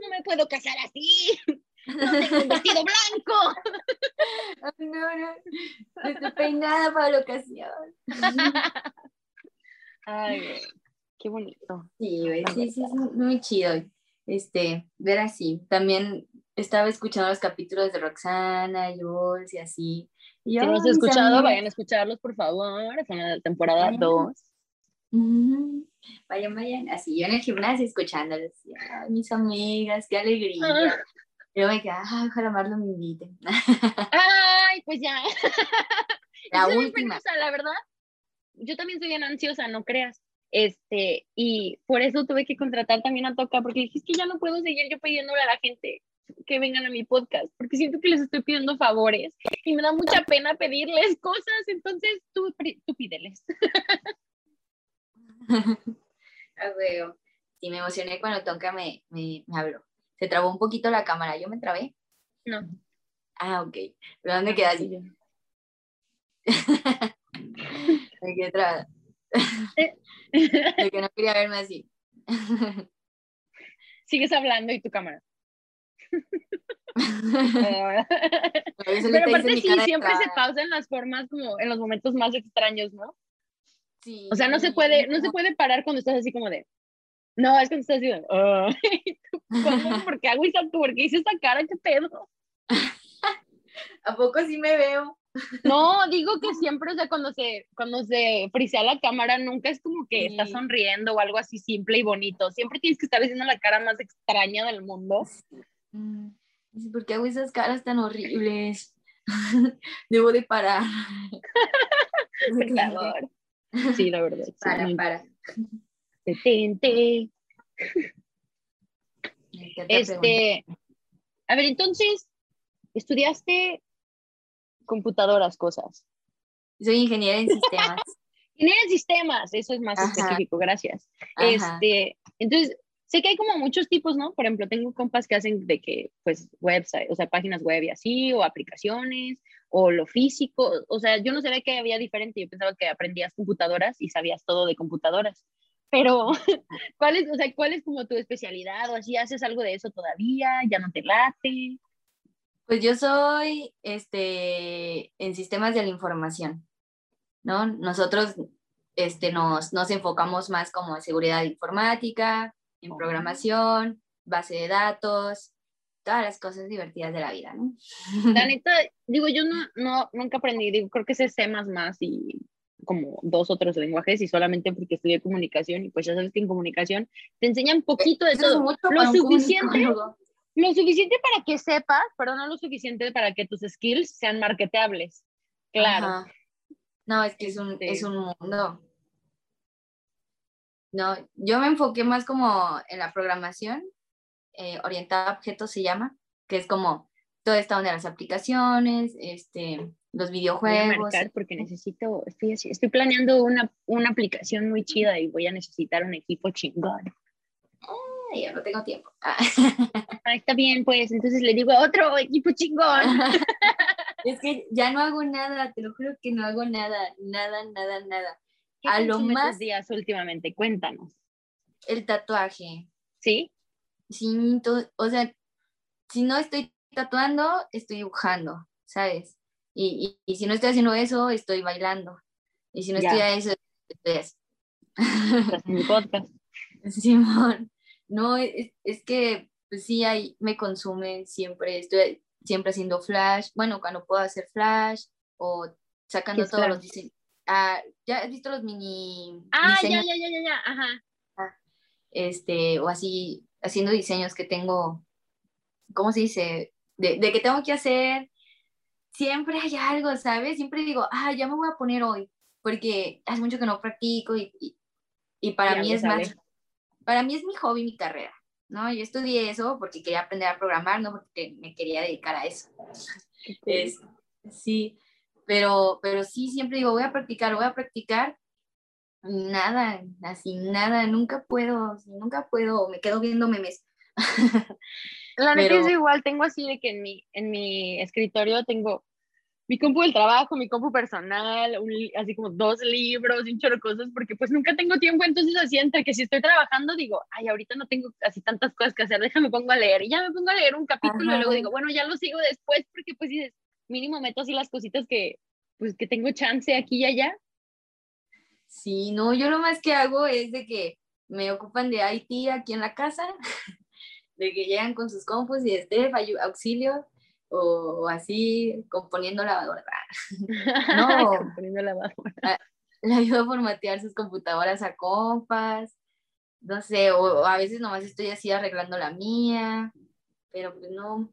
No me puedo casar así. No tengo un vestido blanco. Ay, no, no. No estoy peinada para la ocasión. Ay, qué bonito. Sí, sí, sí, es muy chido. este, ver así. También estaba escuchando los capítulos de Roxana, Jules y así. Y si no los he escuchado, vayan a escucharlos, por favor. Son la temporada 2. Vayan, vayan. Así, yo en el gimnasio escuchándolos. mis amigas, qué alegría. Yo me quedé, ay, ojalá Marlo me invite. Ay, pues ya. La última. la verdad, yo también soy bien ansiosa, no creas. Este, y por eso tuve que contratar también a Toca, porque dije, es que ya no puedo seguir yo pidiéndole a la gente que vengan a mi podcast, porque siento que les estoy pidiendo favores y me da mucha pena pedirles cosas, entonces tú, tú pídeles. ah, veo. Sí, me emocioné cuando Toca me, me, me habló. Se trabó un poquito la cámara, ¿yo me trabé? No. Ah, ok. ¿Pero dónde queda así? me quedé trabada. De que no quería verme así. Sigues hablando y tu cámara. Pero aparte sí, siempre se pausan las formas como en los momentos más extraños, ¿no? Sí. O sea, no se puede, no se puede parar cuando estás así como de. No, es cuando estás de. ¿Por qué hago esa, ¿Por qué hice esa cara? ¿Qué pedo? ¿A poco sí me veo? No, digo que siempre, o sea, cuando se, cuando se frisea la cámara, nunca es como que estás sonriendo o algo así simple y bonito. Siempre tienes que estar haciendo la cara más extraña del mundo. Mm, ¿Por qué hago esas caras tan horribles? Debo de parar. Sí, la verdad. Para, para. Detente. Este, a ver, entonces, estudiaste computadoras, cosas. Soy ingeniera en sistemas. ingeniera en sistemas, eso es más específico, gracias. Este, entonces, sé que hay como muchos tipos, ¿no? Por ejemplo, tengo compas que hacen de que, pues, website, o sea, páginas web y así, o aplicaciones, o lo físico, o sea, yo no sabía que había diferente, yo pensaba que aprendías computadoras y sabías todo de computadoras, pero ¿cuál es, o sea, cuál es como tu especialidad o así, haces algo de eso todavía, ya no te late? Pues yo soy este, en sistemas de la información, ¿no? Nosotros este, nos, nos enfocamos más como en seguridad informática, en programación, base de datos, todas las cosas divertidas de la vida, ¿no? La neta, digo, yo no, no, nunca aprendí, digo, creo que sé C++ y como dos otros lenguajes y solamente porque estudié comunicación y pues ya sabes que en comunicación te enseñan poquito de todo, lo suficiente lo suficiente para que sepas, pero no lo suficiente para que tus skills sean marketeables. Claro. No, es que es un, es este un mundo. No, yo me enfoqué más como en la programación, eh, orientada a objetos se llama, que es como toda esta onda de las aplicaciones, este, los videojuegos. porque necesito, estoy, estoy planeando una, una aplicación muy chida y voy a necesitar un equipo chingón ya no tengo tiempo. Ah. está bien, pues entonces le digo a otro equipo chingón. es que ya no hago nada, te lo juro que no hago nada, nada, nada, nada. a lo más días últimamente, cuéntanos. El tatuaje. ¿Sí? Sí, o sea, si no estoy tatuando, estoy dibujando, ¿sabes? Y, y, si no estoy haciendo eso, estoy bailando. Y si no estoy a eso, estoy así. Estás en mi podcast. Simón. No, es, es que pues sí, ahí me consume siempre, estoy siempre haciendo flash, bueno, cuando puedo hacer flash o sacando todos los diseños. Ah, ¿Ya has visto los mini Ah, ya, ya, ya, ya, ya, ajá. Ah, este, o así, haciendo diseños que tengo, ¿cómo se dice? De, de, que tengo que hacer, siempre hay algo, ¿sabes? Siempre digo, ah, ya me voy a poner hoy, porque hace mucho que no practico y, y, para mí es más para mí es mi hobby, mi carrera, ¿no? Yo estudié eso porque quería aprender a programar, no porque me quería dedicar a eso. sí, pero, pero sí, siempre digo, voy a practicar, voy a practicar. Nada, así, nada, nunca puedo, nunca puedo, me quedo viendo memes. La neta es igual, tengo así de que en mi, en mi escritorio tengo mi compu del trabajo, mi compu personal, así como dos libros y un chorro de cosas, porque pues nunca tengo tiempo, entonces así entre que si estoy trabajando digo, ay, ahorita no tengo así tantas cosas que hacer, déjame pongo a leer, y ya me pongo a leer un capítulo y luego digo, bueno, ya lo sigo después, porque pues dices, mínimo meto así las cositas que, pues que tengo chance aquí y allá. Sí, no, yo lo más que hago es de que me ocupan de IT aquí en la casa de que llegan con sus compus y Steph, auxilio, o, así componiendo lavadora. no, componiendo lavadora. Ah, le ayudo a formatear sus computadoras a compas, no sé, o, a veces nomás estoy así arreglando la mía, pero pues no,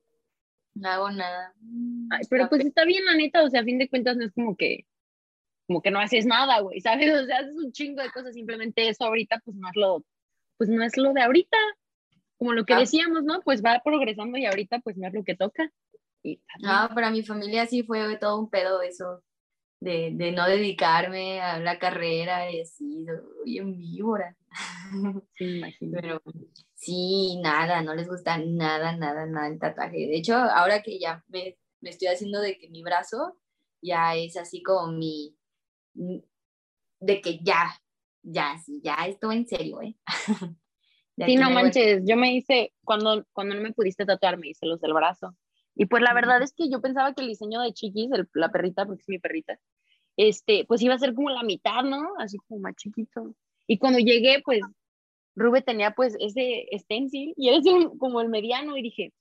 no hago nada. pero pues está bien, la neta, o sea, a fin de cuentas no es como que, como que no haces nada, güey, ¿sabes? O sea, haces un chingo de cosas, simplemente eso ahorita, pues no es lo, pues no es lo de ahorita, como lo que ah. decíamos, ¿no? Pues va progresando y ahorita pues no es lo que toca. no, para mi familia sí fue todo un pedo eso, de, de no dedicarme a la carrera y así, soy en víbora. Sí, imagino. Pero sí, nada, no les gusta nada, nada, nada el tatuaje. De hecho, ahora que ya me, me estoy haciendo de que mi brazo ya es así como mi, de que ya, ya, sí, ya esto en serio, ¿eh? sí, no manches, yo me hice, cuando, cuando no me pudiste tatuar, me hice los del brazo. Y pues la verdad es que yo pensaba que el diseño de Chiquis, la perrita, porque es mi perrita, este, pues iba a ser como la mitad, ¿no? Así como más chiquito. Y cuando llegué, pues Rube tenía pues ese stencil y él es como el mediano y dije,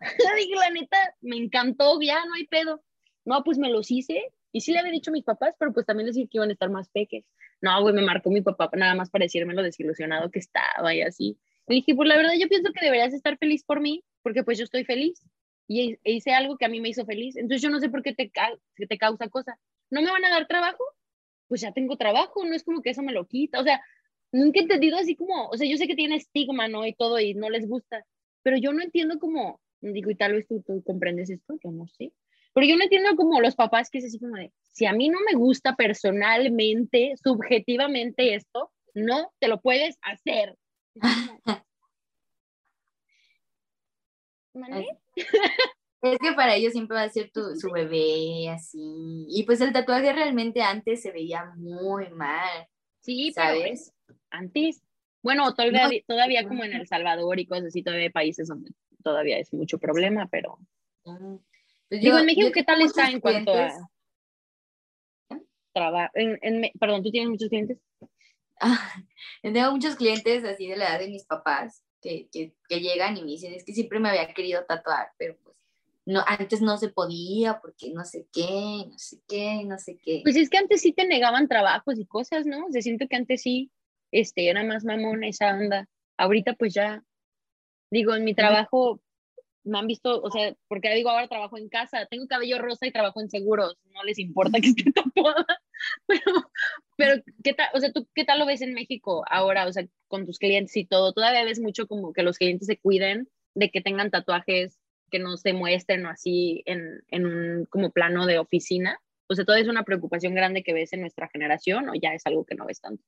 dije, la neta, me encantó, ya no hay pedo. No, pues me los hice y sí le había dicho a mis papás, pero pues también les dije que iban a estar más peques. No, güey, me marcó mi papá nada más para decirme lo desilusionado que estaba y así. Le dije, pues la verdad yo pienso que deberías estar feliz por mí, porque pues yo estoy feliz y hice algo que a mí me hizo feliz. Entonces yo no sé por qué te, que te causa cosa. ¿No me van a dar trabajo? Pues ya tengo trabajo, no es como que eso me lo quita. O sea, nunca he entendido así como, o sea, yo sé que tiene estigma, ¿no? Y todo y no les gusta, pero yo no entiendo como, digo, y tal vez tú, tú comprendes esto, yo no sé. Pero yo no entiendo como los papás que es así como de, si a mí no me gusta personalmente, subjetivamente esto, no te lo puedes hacer. Es que para ellos siempre va a ser tu, su bebé, así. Y pues el tatuaje realmente antes se veía muy mal. Sí, ¿sabes? antes. Bueno, todavía, todavía como en El Salvador y cosas así, todavía hay países donde todavía es mucho problema, pero. Pues Digo, en México, ¿qué tal está en cuanto a trabajo? perdón, ¿tú tienes muchos clientes? Ah, tengo muchos clientes así de la edad de mis papás que, que, que, llegan y me dicen, es que siempre me había querido tatuar, pero pues no, antes no se podía porque no sé qué, no sé qué, no sé qué. Pues es que antes sí te negaban trabajos y cosas, ¿no? Se siento que antes sí este, era más mamón esa onda. Ahorita pues ya, digo, en mi trabajo me han visto, o sea, porque digo, ahora trabajo en casa, tengo cabello rosa y trabajo en seguros, no les importa que esté tatuada, pero, pero ¿qué tal, o sea, tú qué tal lo ves en México ahora, o sea, con tus clientes y todo? ¿Todavía ves mucho como que los clientes se cuiden de que tengan tatuajes que no se muestren o así en, en un como plano de oficina? O sea, ¿todo es una preocupación grande que ves en nuestra generación o ya es algo que no ves tanto?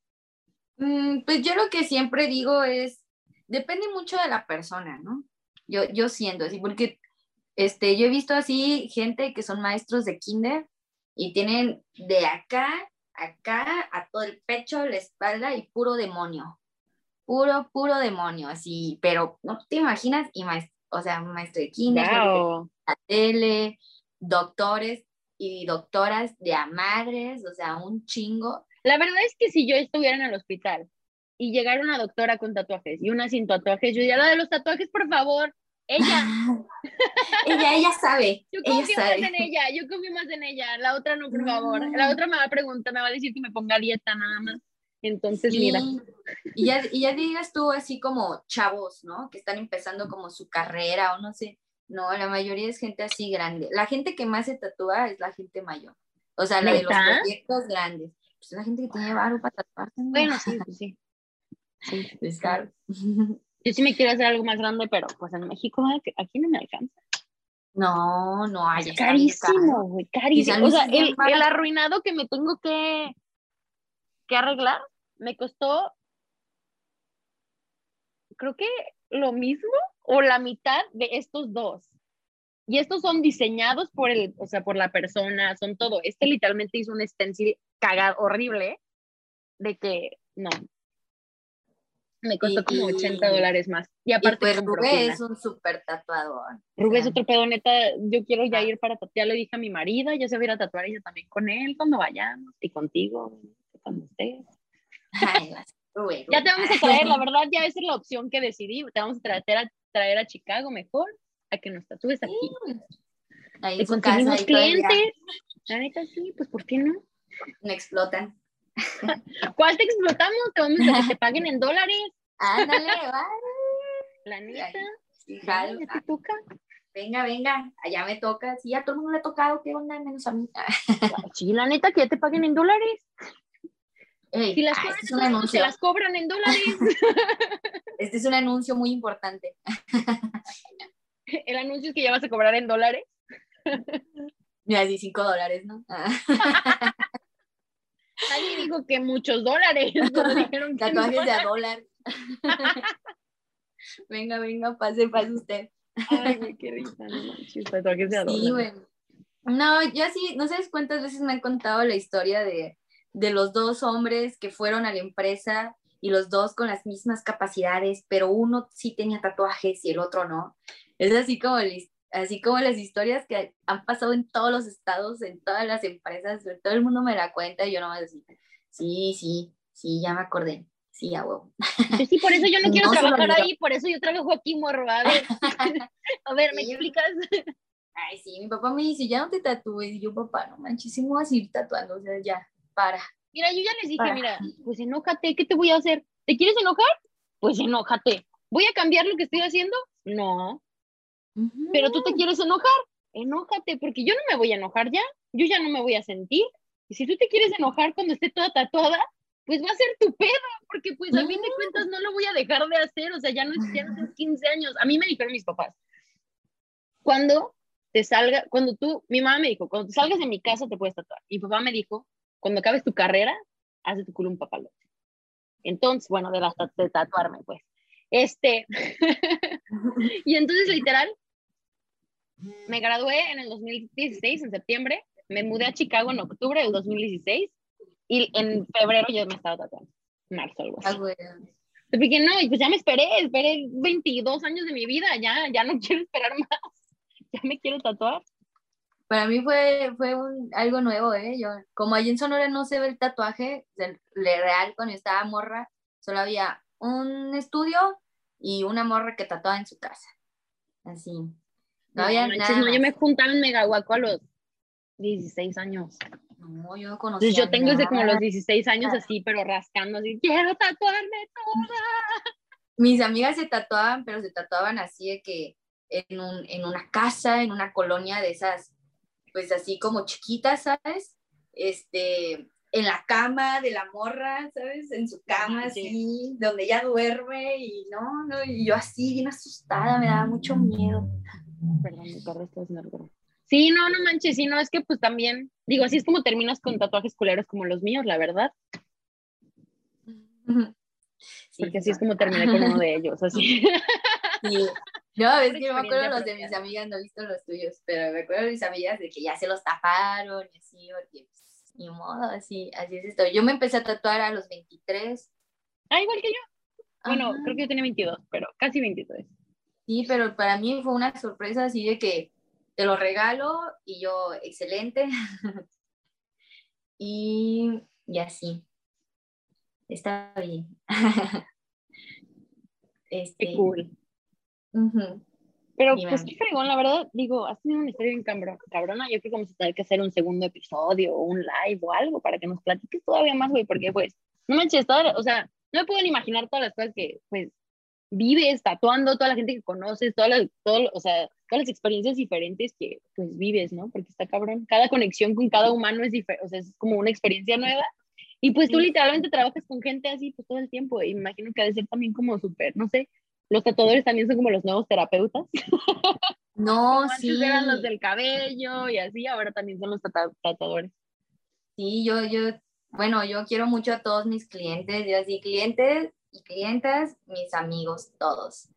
Mm, pues yo lo que siempre digo es, depende mucho de la persona, ¿no? Yo, yo siento así, porque este, yo he visto así gente que son maestros de kinder y tienen de acá, acá, a todo el pecho, la espalda y puro demonio. Puro, puro demonio, así, pero no te imaginas, y o sea, maestro de kinder, la tele, doctores y doctoras de a madres, o sea, un chingo. La verdad es que si yo estuviera en el hospital y llegara una doctora con tatuajes y una sin tatuajes, yo diría, la de los tatuajes, por favor, ella. ella, ella sabe. Yo confío más en ella, yo confío más en ella. La otra no, por favor. La otra me va a preguntar, me va a decir que me ponga dieta nada más. Entonces, mira. Y ya, y ya digas tú así como chavos, ¿no? Que están empezando como su carrera o no sé. No, la mayoría es gente así grande. La gente que más se tatúa es la gente mayor. O sea, la de los proyectos grandes. Pues la gente que tiene barro para tatuarse. Bueno, sí, pues sí. Sí, es caro. Yo sí me quiero hacer algo más grande, pero pues en México aquí no me alcanza. No, no hay. Es carísimo, güey, carísimo. O sea, el, el, arruinado que me tengo que, que arreglar me costó, creo que lo mismo o la mitad de estos dos. Y estos son diseñados por el, o sea, por la persona, son todo. Este literalmente hizo un stencil cagado, horrible, de que no, me costó como 80 dólares más. Y aparte, pues Rubé es un súper tatuador. Rubé es otro pedo, neta. Yo quiero ya ah. ir para tatuar. Ya le dije a mi marido, ya se va a ir a tatuar ella también con él cuando vayamos y contigo, cuando. Ay, Ya te vamos a traer, la verdad, ya esa es la opción que decidí. Te vamos a traer a, traer a Chicago mejor a que nos tatúes aquí. Ahí Te casa, conseguimos ahí el día. clientes. La neta sí, pues ¿por qué no? Me explotan. ¿Cuál te explotamos? Te vamos a que te paguen en dólares. Ándale, va. La neta. Sí, jalo. te toca. Venga, venga, allá me toca. Sí, a todo el mundo le ha tocado, ¿qué onda? Menos a mí. Sí, la neta, que ya te paguen en dólares. Ey, Si las ah, cobran este es en un dólares, te anuncio. las cobran en dólares. Este es un anuncio muy importante. El anuncio es que ya vas a cobrar en dólares. Mira, así cinco dólares, ¿no? Nadie dijo que muchos dólares. Dijeron que Tatuajes de a dólar. venga, venga, pase, pase usted. Ay, qué risa, no manches, tatuajes de a Sí, dólares. güey. No, yo sí, no sabes cuántas veces me han contado la historia de, de los dos hombres que fueron a la empresa y los dos con las mismas capacidades, pero uno sí tenía tatuajes y el otro no. Es así como, así como las historias que han pasado en todos los estados, en todas las empresas, todo el mundo me la cuenta y yo nomás así, sí, sí, sí, ya me acordé, sí, a huevo. Sí, por eso yo no quiero No trabajar ahí, por eso yo trabajo aquí, morro. A ver, a ver, ¿me Sí. explicas? Ay, sí, mi papá me dice, ya no te tatúes, y yo, papá, no manches, sí me voy a seguir tatuando, o sea, ya, para. Mira, yo ya les dije, Para. mira, pues enójate, ¿qué te voy a hacer? ¿Te quieres enojar? Pues enójate. ¿Voy a cambiar lo que estoy haciendo? No. Pero tú te quieres enojar, enójate, porque yo no me voy a enojar ya, yo ya no me voy a sentir. Y si tú te quieres enojar cuando esté toda tatuada, pues va a ser tu pedo, porque pues a fin de cuentas no lo voy a dejar de hacer, o sea, ya no ya no son 15 años. A mí me dijeron mis papás, cuando te salga, cuando tú, mi mamá me dijo, cuando te salgas de mi casa te puedes tatuar. Y mi papá me dijo, cuando acabes tu carrera, haz de tu culo un papalote. Entonces, bueno, de, las, de tatuarme, pues. Este, y entonces literal, me gradué en el 2016, en septiembre, me mudé a Chicago en octubre del 2016 y en febrero yo me estaba tatuando, marzo algo Ah, así. güey. Porque no, y pues ya me esperé, esperé 22 años de mi vida, ya, ya no quiero esperar más, ya me quiero tatuar. Para mí fue, fue un, algo nuevo, ¿eh? Yo, como allí en Sonora no se ve el tatuaje, del real cuando yo estaba morra, solo había un estudio y una morra que tatuaba en su casa. Así. No, No, había manches, nada no, yo me juntaba en Megahuaco a los 16 años. No, yo no conocía Entonces yo tengo desde como los 16 años así, pero rascando así, quiero tatuarme toda. Mis amigas se tatuaban, pero se tatuaban así de que en, un, en una casa, en una colonia de esas, pues así como chiquitas, ¿sabes? Este, en la cama de la morra, ¿sabes? En su cama, sí. así, donde ella duerme y no, no, y yo así, bien asustada, me daba mucho miedo. Perdón, mi perro está haciendo algo. Sí, no, no manches, sí, no, es que pues también, digo, así es como terminas con tatuajes culeros como los míos, la verdad, Sí, porque así es como terminé con uno de ellos, así. Sí. No, es que yo me acuerdo los de mis amigas, no he visto los tuyos, pero me acuerdo de mis amigas de que ya se los taparon y así, porque pues, ni modo, así, así es esto. Yo me empecé a tatuar a los 23. Ah, igual que yo. Bueno, Ajá. creo que yo tenía 22, pero casi 23. Sí, pero para mí fue una sorpresa así de que te lo regalo y yo, excelente. y, y así. Está bien. este, Qué cool. ujú. Pero Dime. pues qué fregón, la verdad, digo, has tenido una historia bien cabro- cabrona. Yo creo que vamos a tener que hacer un segundo episodio o un live o algo para que nos platiques todavía más, güey, porque pues, no manches, toda- o sea, no me pueden imaginar todas las cosas que, pues, vives tatuando, toda la gente que conoces, todas las, todo, o sea, todas las experiencias diferentes que, pues, vives, ¿no? Porque está cabrón. Cada conexión con cada humano es diferente, o sea, es como una experiencia nueva. Y pues tú literalmente trabajas con gente así, pues, todo el tiempo. Y me imagino que ha de ser también como súper, no sé, los tatuadores también son como los nuevos terapeutas. No, Antes sí. eran los del cabello y así, ahora también son los tatuadores. Sí, yo, yo, bueno, yo quiero mucho a todos mis clientes, yo así, clientes y clientas, mis amigos, todos.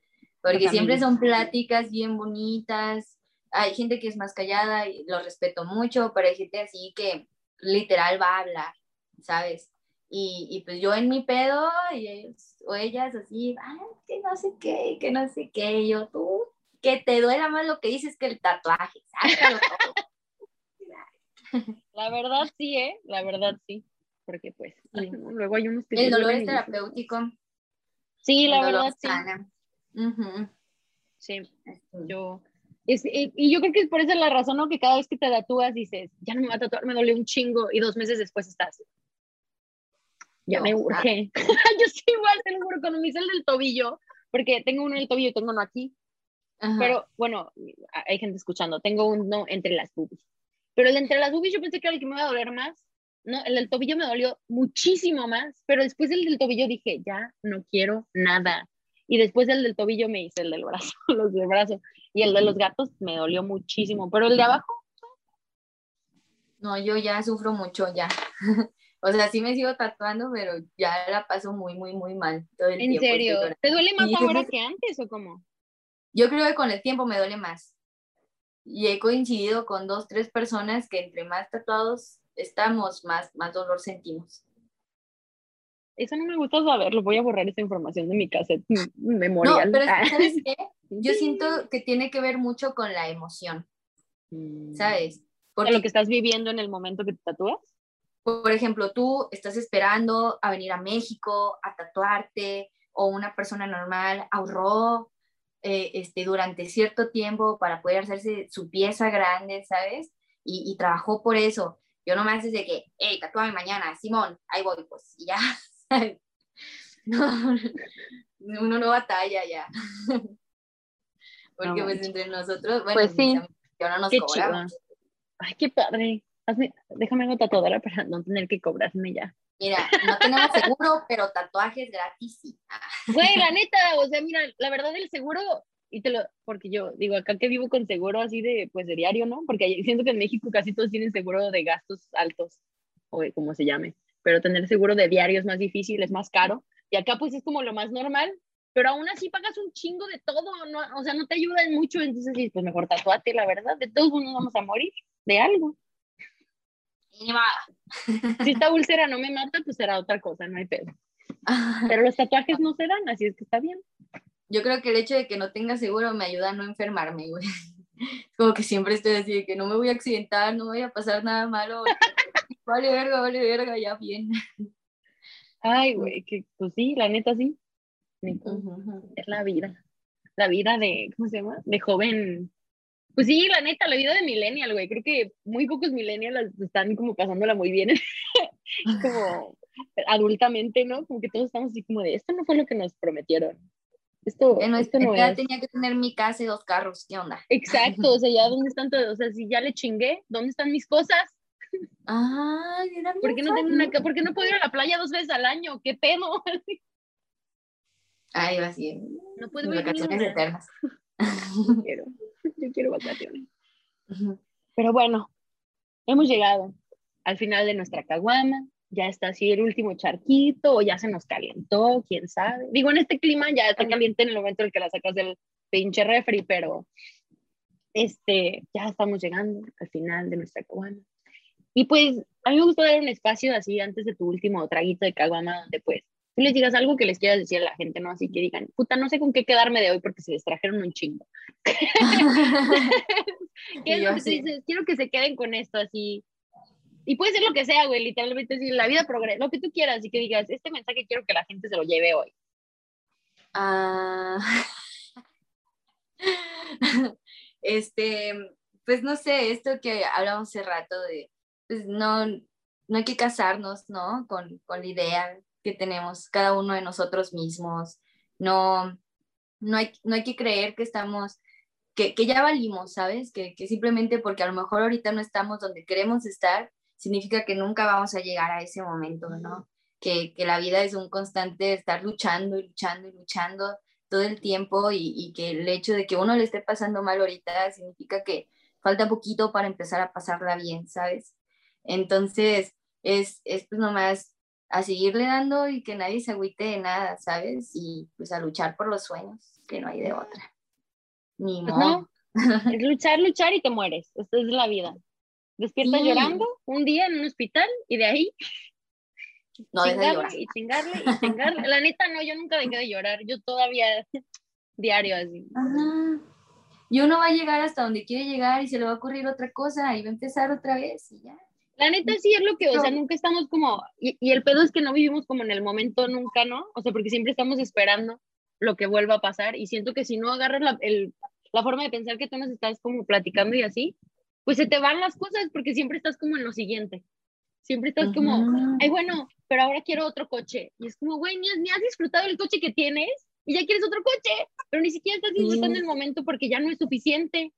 Porque siempre son pláticas bien bonitas. Hay gente que es más callada y lo respeto mucho, pero hay gente así que literal va a hablar, ¿sabes? Y, y pues yo en mi pedo y ellos, o ellas así, "Ay, que no sé qué, que no sé qué, y yo tú, que te duela más lo que dices que el tatuaje, sácalo todo. La verdad sí, ¿eh? La verdad sí. porque pues luego hay unos que... El dolor es terapéutico. Sí, la verdad, sí. Sí, yo... y, yo creo que es por esa la razón, ¿no? Que cada vez que te tatúas dices, ya no me va a tatuar, me dolió un chingo, y dos meses después estás. Ya me urge. yo sí igual, te lo juro, cuando me hice el del tobillo, porque tengo uno en el tobillo y tengo uno aquí. Pero bueno, hay gente escuchando, tengo uno entre las boobies. Pero el entre las boobies yo pensé que era el que me iba a doler más. No, el del tobillo me dolió muchísimo más, pero después el del tobillo dije, ya no quiero nada. Y después el del tobillo me hice el del brazo, los del brazo. Y el de los gatos me dolió muchísimo, pero el de abajo. No, yo ya sufro mucho ya. o sea, sí me sigo tatuando, pero ya la paso muy, muy, muy mal todo el ¿En serio? ¿Te duele más ahora que antes o cómo? Yo creo que con el tiempo me duele más. Y he coincidido con dos, tres personas que entre más tatuados estamos, más, más dolor sentimos. Eso no me gusta saberlo, voy a borrar esa información de mi cassette memorial. No, pero ¿sabes qué? Yo siento que tiene que ver mucho con la emoción, mm. ¿sabes? Porque lo que estás viviendo en el momento que te tatúas. Por ejemplo, tú estás esperando a venir a México a tatuarte o una persona normal ahorró eh, este, durante cierto tiempo para poder hacerse su pieza grande, ¿sabes? Y, y trabajó por eso. Yo no me haces de que, hey, tatúame mañana, Simón, ahí voy, pues, y ya. no, uno no batalla ya. Porque pues entre nosotros, bueno, pues sí. yo no nos cobramos. Ay, qué padre. déjame algo tatuadora para no tener que cobrarme ya. Mira, no tenemos seguro, pero tatuajes gratis sí. Güey, la neta, o sea, mira, la verdad el seguro, y te lo, porque yo digo, acá que vivo con seguro así de, pues de diario, ¿no? Porque siento que en México casi todos tienen seguro de gastos altos, o como se llame, pero tener seguro de diario es más difícil, es más caro, y acá pues es como lo más normal, pero aún así pagas un chingo de todo, ¿no? o sea, no te ayuda mucho, entonces pues mejor tatuate, la verdad, de todos nos vamos a morir de algo. Si esta úlcera no me mata, pues será otra cosa, no hay pedo. Pero los tatuajes no se dan, así es que está bien. Yo creo que el hecho de que no tenga seguro me ayuda a no enfermarme, güey. Como que siempre estoy así de que no me voy a accidentar, no voy a pasar nada malo. vale verga, vale verga, ya bien. Ay, güey, que pues sí, la neta sí. Es la vida. La vida de, ¿cómo se llama? De joven pues sí, la neta, la vida de millennial, güey. Creo que muy pocos millennials están como pasándola muy bien, como adultamente, ¿no? Como que todos estamos así como de, esto no fue lo que nos prometieron. Esto, esto no ya tenía que tener mi casa y dos carros, ¿qué onda? Exacto, o sea, ya dónde están todos, o sea, si ya le chingué, ¿dónde están mis cosas? Ay, era ¿Por qué no tengo una, ¿por qué no puedo ir a la playa dos veces al año? ¿Qué pedo? Ay, va así. No puedo ir vacaciones eternas. Quiero. yo quiero vacaciones. Pero bueno, hemos llegado al final de nuestra caguama. Ya está así el último charquito, o ya se nos calentó, quién sabe. Digo, en este clima ya está caliente en el momento en que la sacas del pinche refri, pero este, ya estamos llegando al final de nuestra caguama. Y pues, a mí me gusta dar un espacio así antes de tu último traguito de caguama, donde pues tú les digas algo que les quieras decir a la gente, ¿no? Así que digan, puta, no sé con qué quedarme de hoy porque se distrajeron un chingo. Quiero que se queden con esto así. Y puede ser lo que sea, güey, literalmente, si la vida progresa, lo que tú quieras, y que digas, este mensaje quiero que la gente se lo lleve hoy. Ah. este, pues no sé, esto que hablamos hace rato de, pues no, no hay que casarnos, ¿no? Con, con la idea que tenemos cada uno de nosotros mismos. No, no, hay, no hay que creer que estamos, que, que ya valimos, ¿sabes? Que, que simplemente porque a lo mejor ahorita no estamos donde queremos estar, significa que nunca vamos a llegar a ese momento, ¿no? Que, que la vida es un constante estar luchando y luchando y luchando todo el tiempo y, y, que el hecho de que uno le esté pasando mal ahorita significa que falta poquito para empezar a pasarla bien, ¿sabes? Entonces, es, es pues nomás a seguirle dando y que nadie se agüite de nada, ¿sabes? Y pues a luchar por los sueños, que no hay de otra. Ni modo. es luchar, luchar y te mueres. Esta es la vida. Despiertas llorando un día en un hospital y de ahí no chingarle y chingarle y chingarle. La neta, no, yo nunca dejé de llorar. Yo todavía diario así. Y uno va a llegar hasta donde quiere llegar y se le va a ocurrir otra cosa y va a empezar otra vez y ya. La neta sí es lo que, o sea, nunca estamos como, y, y, el pedo es que no vivimos como en el momento nunca, ¿no? O sea, porque siempre estamos esperando lo que vuelva a pasar y siento que si no agarras la, el, la forma de pensar que tú nos estás como platicando y así, pues se te van las cosas porque siempre estás como en lo siguiente. Siempre estás como, ay, bueno, pero ahora quiero otro coche. Y es como, güey, ni, ni, has disfrutado el coche que tienes y ya quieres otro coche, pero ni siquiera estás disfrutando sí. el momento porque ya no es suficiente.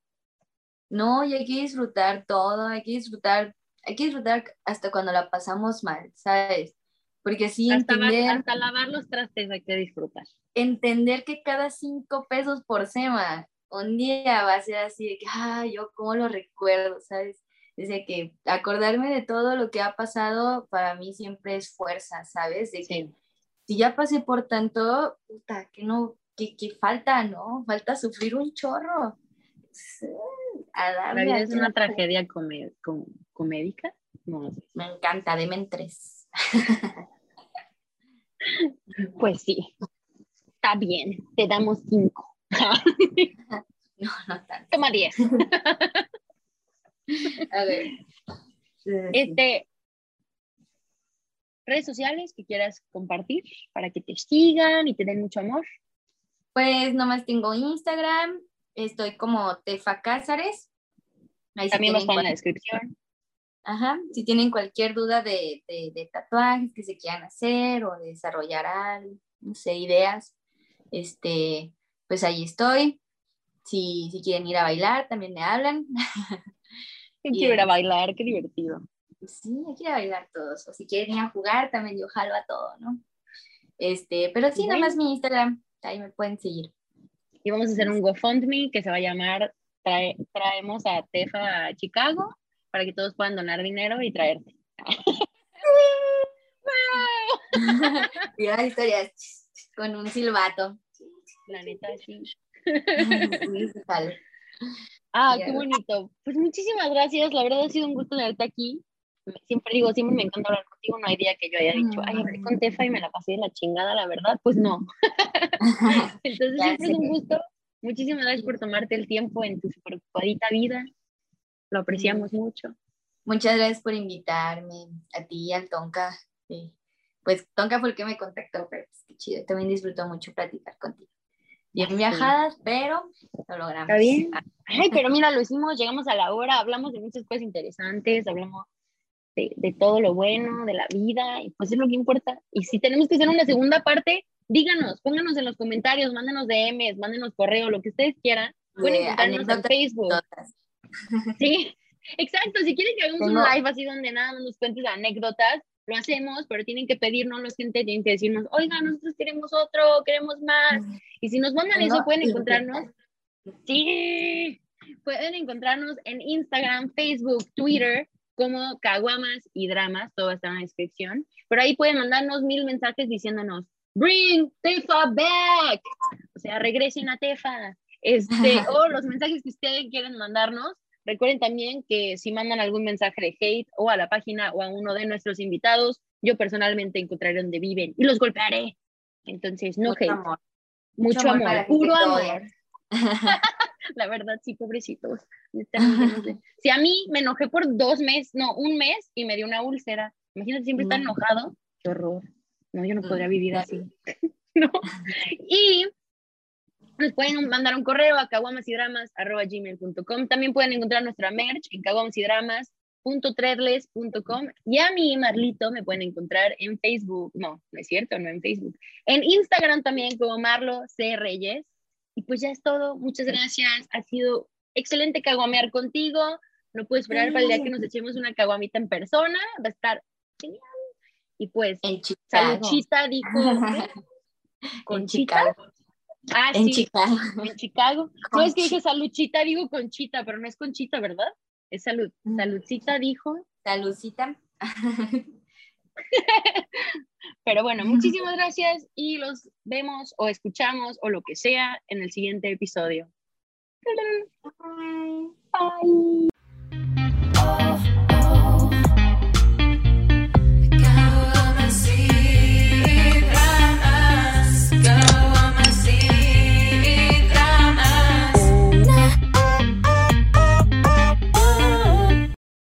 No, y hay que disfrutar todo, hay que disfrutar, hay que disfrutar hasta cuando la pasamos mal, ¿sabes? Porque sí, hasta, entender, hasta lavar los trastes hay que disfrutar. Entender que cada cinco pesos por semana, un día va a ser así de que, ah, yo cómo lo recuerdo, ¿sabes? Desde que acordarme de todo lo que ha pasado para mí siempre es fuerza, ¿sabes? De que si ya pasé por tanto, puta, que no, que, que falta, ¿no? Falta sufrir un chorro. A darle La vida es una tragedia com comédica. No. Me encanta, deme tres. pues sí, está bien, te damos cinco. no, no tanto. Toma diez. A ver. Este, redes sociales que quieras compartir para que te sigan y te den mucho amor. Pues nomás tengo Instagram, estoy como Tefa Cázares. Ahí También va a estar en la descripción. Ajá, si tienen cualquier duda de, de, de, tatuajes que se quieran hacer o de desarrollar algo, no sé, ideas, este, pues ahí estoy. Si, si quieren ir a bailar, también me hablan. Quiero ir a bailar, qué divertido. Sí, hay que ir a bailar todos. O si quieren ir a jugar, también yo jalo a todo, ¿no? Este, pero sí, nada más mi Instagram, ahí me pueden seguir. Y vamos a hacer un GoFundMe que se va a llamar Trae, Traemos a Tefa a Chicago para que todos puedan donar dinero y traerte. y las historias con un silbato. La neta, sí. ah, qué bonito. Pues muchísimas gracias. La verdad ha sido un gusto tenerte aquí. Siempre digo, siempre me encanta hablar contigo. No hay día que yo haya dicho, ay, hablé con Tefa y me la pasé de la chingada, la verdad. Pues no. Entonces, siempre es un gusto. Muchísimas gracias por tomarte el tiempo en tu super ocupadita vida. Lo apreciamos mucho. Muchas gracias por invitarme, a ti y al Tonka. Pues Tonka fue el que me contactó, pero pues, qué chido. También disfruto mucho platicar contigo. Bien viajadas, pero lo logramos. Está bien. Ay, pero mira, lo hicimos, llegamos a la hora, hablamos de muchas cosas interesantes, hablamos de, de, todo lo bueno, de la vida, y pues es lo que importa. Y si tenemos que hacer una segunda parte, díganos, pónganos en los comentarios, mándenos DMs, mándenos correo, lo que ustedes quieran. Pueden encontrarnos en Facebook. Sí, exacto. Si quieren que hagamos un live así donde nada más nos cuentes anécdotas, lo hacemos, pero tienen que pedirnos los gente, tienen que decirnos, oiga, nosotros queremos otro, queremos más. Y si nos mandan eso, pueden encontrarnos. Sí, pueden encontrarnos en Instagram, Facebook, Twitter, como Caguamas y Dramas, todo está en la descripción. Pero ahí pueden mandarnos mil mensajes diciéndonos, bring Tefa back. O sea, regresen a Tefa. Este, o los mensajes que ustedes quieren mandarnos, Recuerden también que si mandan algún mensaje de hate o a la página o a uno de nuestros invitados, yo personalmente encontraré donde viven y los golpearé. Entonces, no Mucho hate. amor. Mucho, Mucho amor puro amor. la verdad, sí, pobrecitos. Si a mí me enojé por dos meses, no, un mes y me dio una úlcera. Imagínate siempre estar Mm. enojado. Qué horror. No, yo no Mm, podría vivir ya así. no. Y nos pueden mandar un correo a caguamasidramas.gmail.com. También pueden encontrar nuestra merch en caguamasidramas.treadless.com y a mí, Marlito, me pueden encontrar en Facebook. No, no es cierto, no en Facebook. En Instagram también como Marlo C. Reyes. Y pues ya es todo. Muchas gracias. Ha sido excelente caguamear contigo. No puedo esperar para el día que nos echemos una caguamita en persona. Va a estar genial. Y pues. Saluchita dijo... ¿qué? En ¿Conchita? Ah, En sí, Chicago. en Chicago. No, es que dije Saluchita, digo Conchita, pero no es Conchita, ¿verdad? Es salud. Mm. Saludcita dijo. Salucita. Pero bueno, muchísimas gracias y los vemos o escuchamos o lo que sea en el siguiente episodio. Bye. Bye.